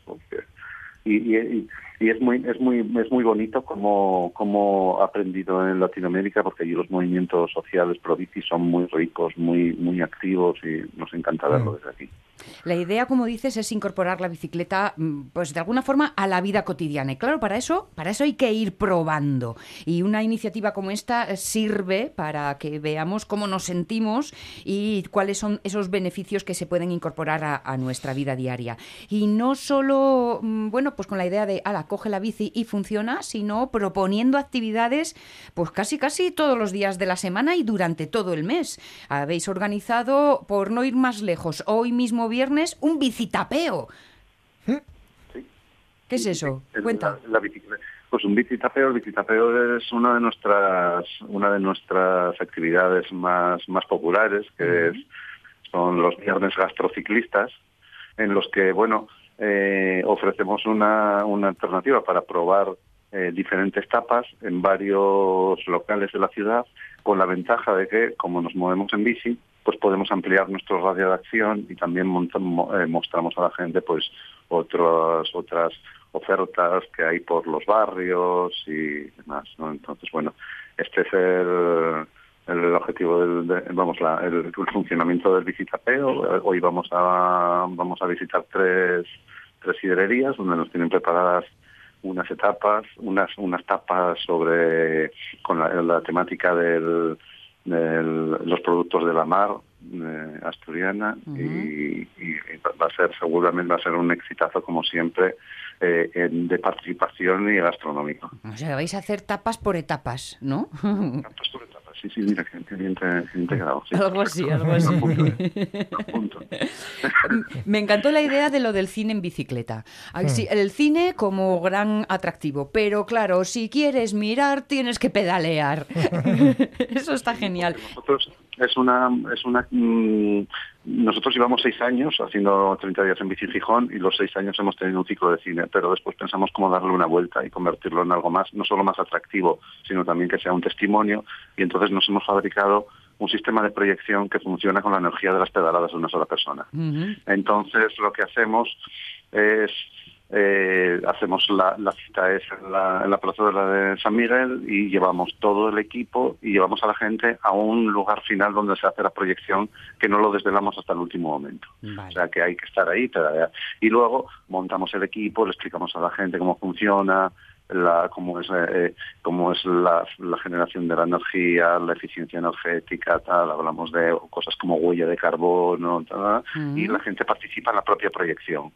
Speaker 22: y, y, y- y es muy es muy es muy bonito como como ha aprendido en Latinoamérica porque allí los movimientos sociales pro bici son muy ricos muy muy activos y nos encanta verlo desde aquí
Speaker 1: La idea, como dices, es incorporar la bicicleta, mm, pues de alguna forma, a la vida cotidiana. Y claro, para eso, para eso hay que ir probando. Y una iniciativa como esta sirve para que veamos cómo nos sentimos y cuáles son esos beneficios que se pueden incorporar a, a nuestra vida diaria. Y no solo, mm, bueno, pues con la idea de, ala, coge la bici y funciona, sino proponiendo actividades, pues casi, casi todos los días de la semana y durante todo el mes. Habéis organizado, por no ir más lejos, hoy mismo viernes, un bicitapeo. ¿Qué es eso?
Speaker 22: El-
Speaker 1: Cuenta.
Speaker 22: La, la bicicleta. Pues un bicitapeo, el bicitapeo es una de nuestras una de nuestras actividades más más populares, que es son los viernes gastrociclistas, en los que bueno eh, ofrecemos una, una alternativa para probar eh, diferentes tapas en varios locales de la ciudad, con la ventaja de que como nos movemos en bici, pues podemos ampliar nuestro radio de acción y también monta- mo- eh, mostramos a la gente pues otras otras ofertas que hay por los barrios y demás ¿no? entonces bueno este es el, el objetivo del de- vamos la- el, el funcionamiento del bicitapeo hoy vamos a vamos a visitar tres tres sidrerías donde nos tienen preparadas unas etapas, unas unas tapas sobre con la, la temática del, del- los productos de la mar eh, asturiana y, y va a ser seguramente va a ser un exitazo como siempre eh, en- de participación y gastronómico.
Speaker 1: O sea, vais a hacer tapas por etapas, ¿no? <laughs>
Speaker 22: Sí, sí, mira, que, que bien quedado, sí.
Speaker 1: Algo así, <laughs> algo así. <laughs> Me encantó la idea de lo del cine en bicicleta. Ay, sí, El cine como gran atractivo, pero claro, si quieres mirar tienes que pedalear. <laughs> Eso está genial.
Speaker 22: Nosotros es una es una mm, nosotros llevamos seis años haciendo 30 días en bici en Gijón y los seis años hemos tenido un ciclo de cine, pero después pensamos cómo darle una vuelta y convertirlo en algo más, no solo más atractivo, sino también que sea un testimonio y entonces nos hemos fabricado un sistema de proyección que funciona con la energía de las pedaladas de una sola persona. Entonces lo que hacemos es eh, hacemos la, la cita es en la, en la plaza de la de San Miguel y llevamos todo el equipo y llevamos a la gente a un lugar final donde se hace la proyección que no lo desvelamos hasta el último momento. O sea que hay que estar ahí y luego montamos el equipo, le explicamos a la gente cómo funciona, la, cómo es, eh, cómo es la, la generación de la energía, la eficiencia energética, tal, hablamos de cosas como huella de carbono, tal, y la gente participa en la propia proyección.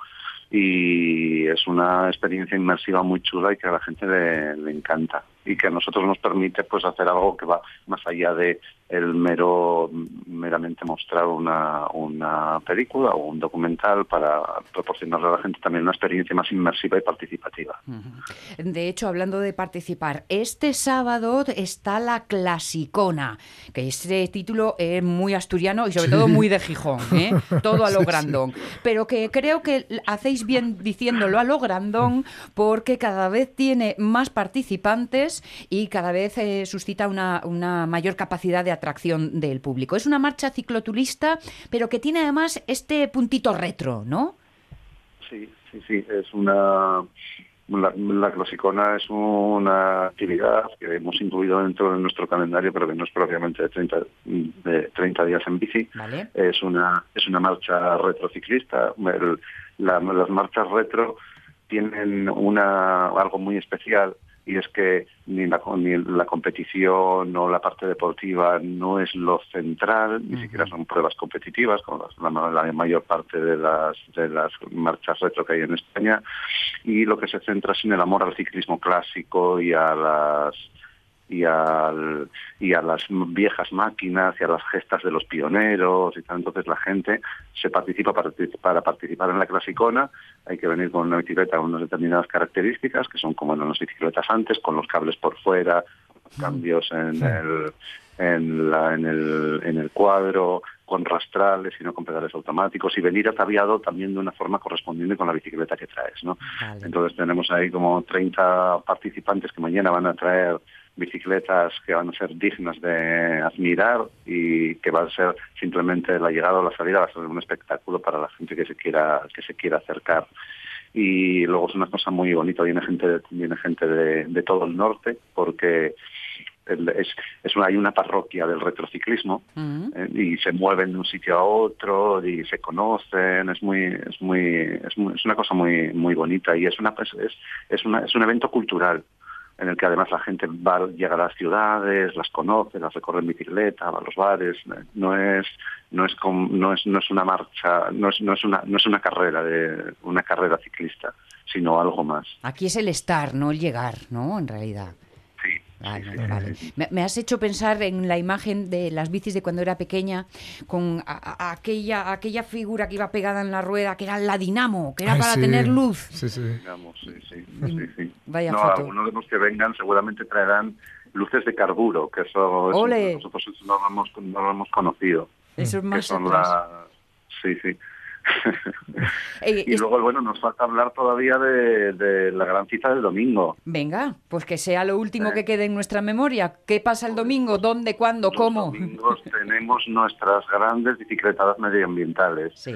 Speaker 22: Y es una experiencia inmersiva muy chula y que a la gente le, le encanta y que a nosotros nos permite pues hacer algo que va más allá de el mero meramente mostrar una, una película o un documental para proporcionarle a la gente también una experiencia más inmersiva y participativa.
Speaker 1: De hecho, hablando de participar, este sábado está la Clasicona, que este título es muy asturiano y sobre
Speaker 23: Sí.
Speaker 1: todo muy de Gijón, ¿eh? <laughs> todo a lo
Speaker 23: Sí, sí.
Speaker 1: grandón. Pero que creo que hacéis bien diciéndolo a lo grandón porque cada vez tiene más participantes y cada vez eh, suscita una, una mayor capacidad de atracción del público. Es una marcha cicloturista, pero que tiene además este puntito retro, ¿no?
Speaker 22: Sí, sí, sí, es una La, la clasicona es una actividad que hemos incluido dentro de nuestro calendario, pero que no es propiamente de 30, de 30 días en bici.
Speaker 1: Vale.
Speaker 22: Es una es una marcha retrociclista. El- la- las marchas retro tienen una algo muy especial y es que ni la, ni la competición o la parte deportiva no es lo central, ni siquiera son pruebas competitivas, como la, la mayor parte de las, de las marchas retro que hay en España, y lo que se centra es en el amor al ciclismo clásico y a las y, al, y a las viejas máquinas y a las gestas de los pioneros y tal. Entonces la gente se participa para, para participar en la clasicona. Hay que venir con una bicicleta con unas determinadas características que son como en las bicicletas antes, con los cables por fuera, cambios en el, en, la- en, el, en el cuadro, con rastrales y no con pedales automáticos y venir ataviado también de una forma correspondiente con la bicicleta que traes. ¿no? Entonces tenemos ahí como 30 participantes que mañana van a traer bicicletas que van a ser dignas de admirar y que va a ser simplemente la llegada o la salida va a ser un espectáculo para la gente que se quiera que se quiera acercar. Y luego es una cosa muy bonita viene gente de, viene gente de, de todo el norte porque es, es una, hay una parroquia del retrociclismo eh, y se mueven de un sitio a otro y se conocen es muy es muy es, muy- es una cosa muy muy bonita y es una es, es una es un evento cultural en el que además la gente va llega a las ciudades las conoce las recorre en bicicleta va a los bares no es no es no es no es una marcha no es no es una no es una carrera de una carrera ciclista sino algo más
Speaker 1: Aquí es el estar, no el llegar, ¿no? En realidad. Vale, <laughs> vale. Me, me has hecho pensar en la imagen de las bicis de cuando era pequeña, con a- a- aquella, aquella figura que iba pegada en la rueda, que era la dinamo, que era
Speaker 2: Ay,
Speaker 1: para
Speaker 2: sí.
Speaker 1: tener luz.
Speaker 2: Sí, sí.
Speaker 22: Digamos, sí, sí, sí, sí.
Speaker 1: Vaya
Speaker 22: no,
Speaker 1: foto.
Speaker 22: algunos de los que vengan seguramente traerán luces de carburo, que eso, nosotros no lo hemos, no lo hemos conocido.
Speaker 1: Eso es
Speaker 22: que
Speaker 1: más
Speaker 22: son la- Sí, sí. <laughs>
Speaker 1: Eh,
Speaker 22: y
Speaker 1: es-
Speaker 22: luego, bueno, nos falta hablar todavía de, de la gran cita del domingo.
Speaker 1: Venga, pues que sea lo último que quede en nuestra memoria. ¿Qué pasa el domingo? ¿Dónde? ¿Cuándo? ¿Cómo?
Speaker 22: domingos <laughs> tenemos nuestras grandes bicicletadas medioambientales
Speaker 1: Sí.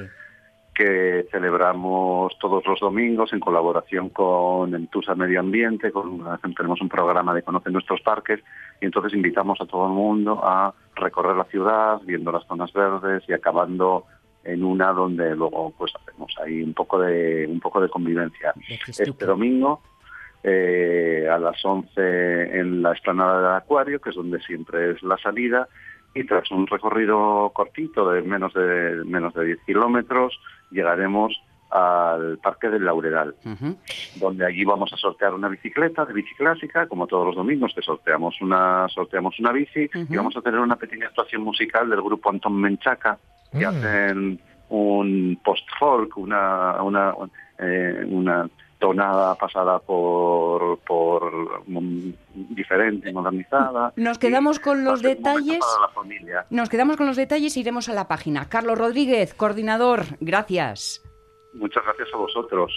Speaker 22: que celebramos todos los domingos en colaboración con Entusa Medio Ambiente, con, tenemos un programa de Conoce Nuestros Parques y entonces invitamos a todo el mundo a recorrer la ciudad, viendo las zonas verdes y acabando en una donde luego pues hacemos ahí un poco de un poco de convivencia. Este domingo eh, a las 11 en la explanada del acuario, que es donde siempre es la salida, y tras un recorrido cortito de menos de menos de 10 kilómetros, llegaremos al Parque del Lauredal, donde allí vamos a sortear una bicicleta de bici clásica, como todos los domingos que sorteamos una sorteamos una bici y vamos a tener una pequeña actuación musical del grupo Anton Menchaca, que hacen un post-folk, una, una, eh, una tonada pasada por, por mm, diferente, modernizada.
Speaker 1: Nos quedamos con los detalles.
Speaker 22: Para la familia.
Speaker 1: Nos quedamos con los detalles e iremos a la página. Carlos Rodríguez, coordinador, gracias.
Speaker 22: Muchas gracias a vosotros.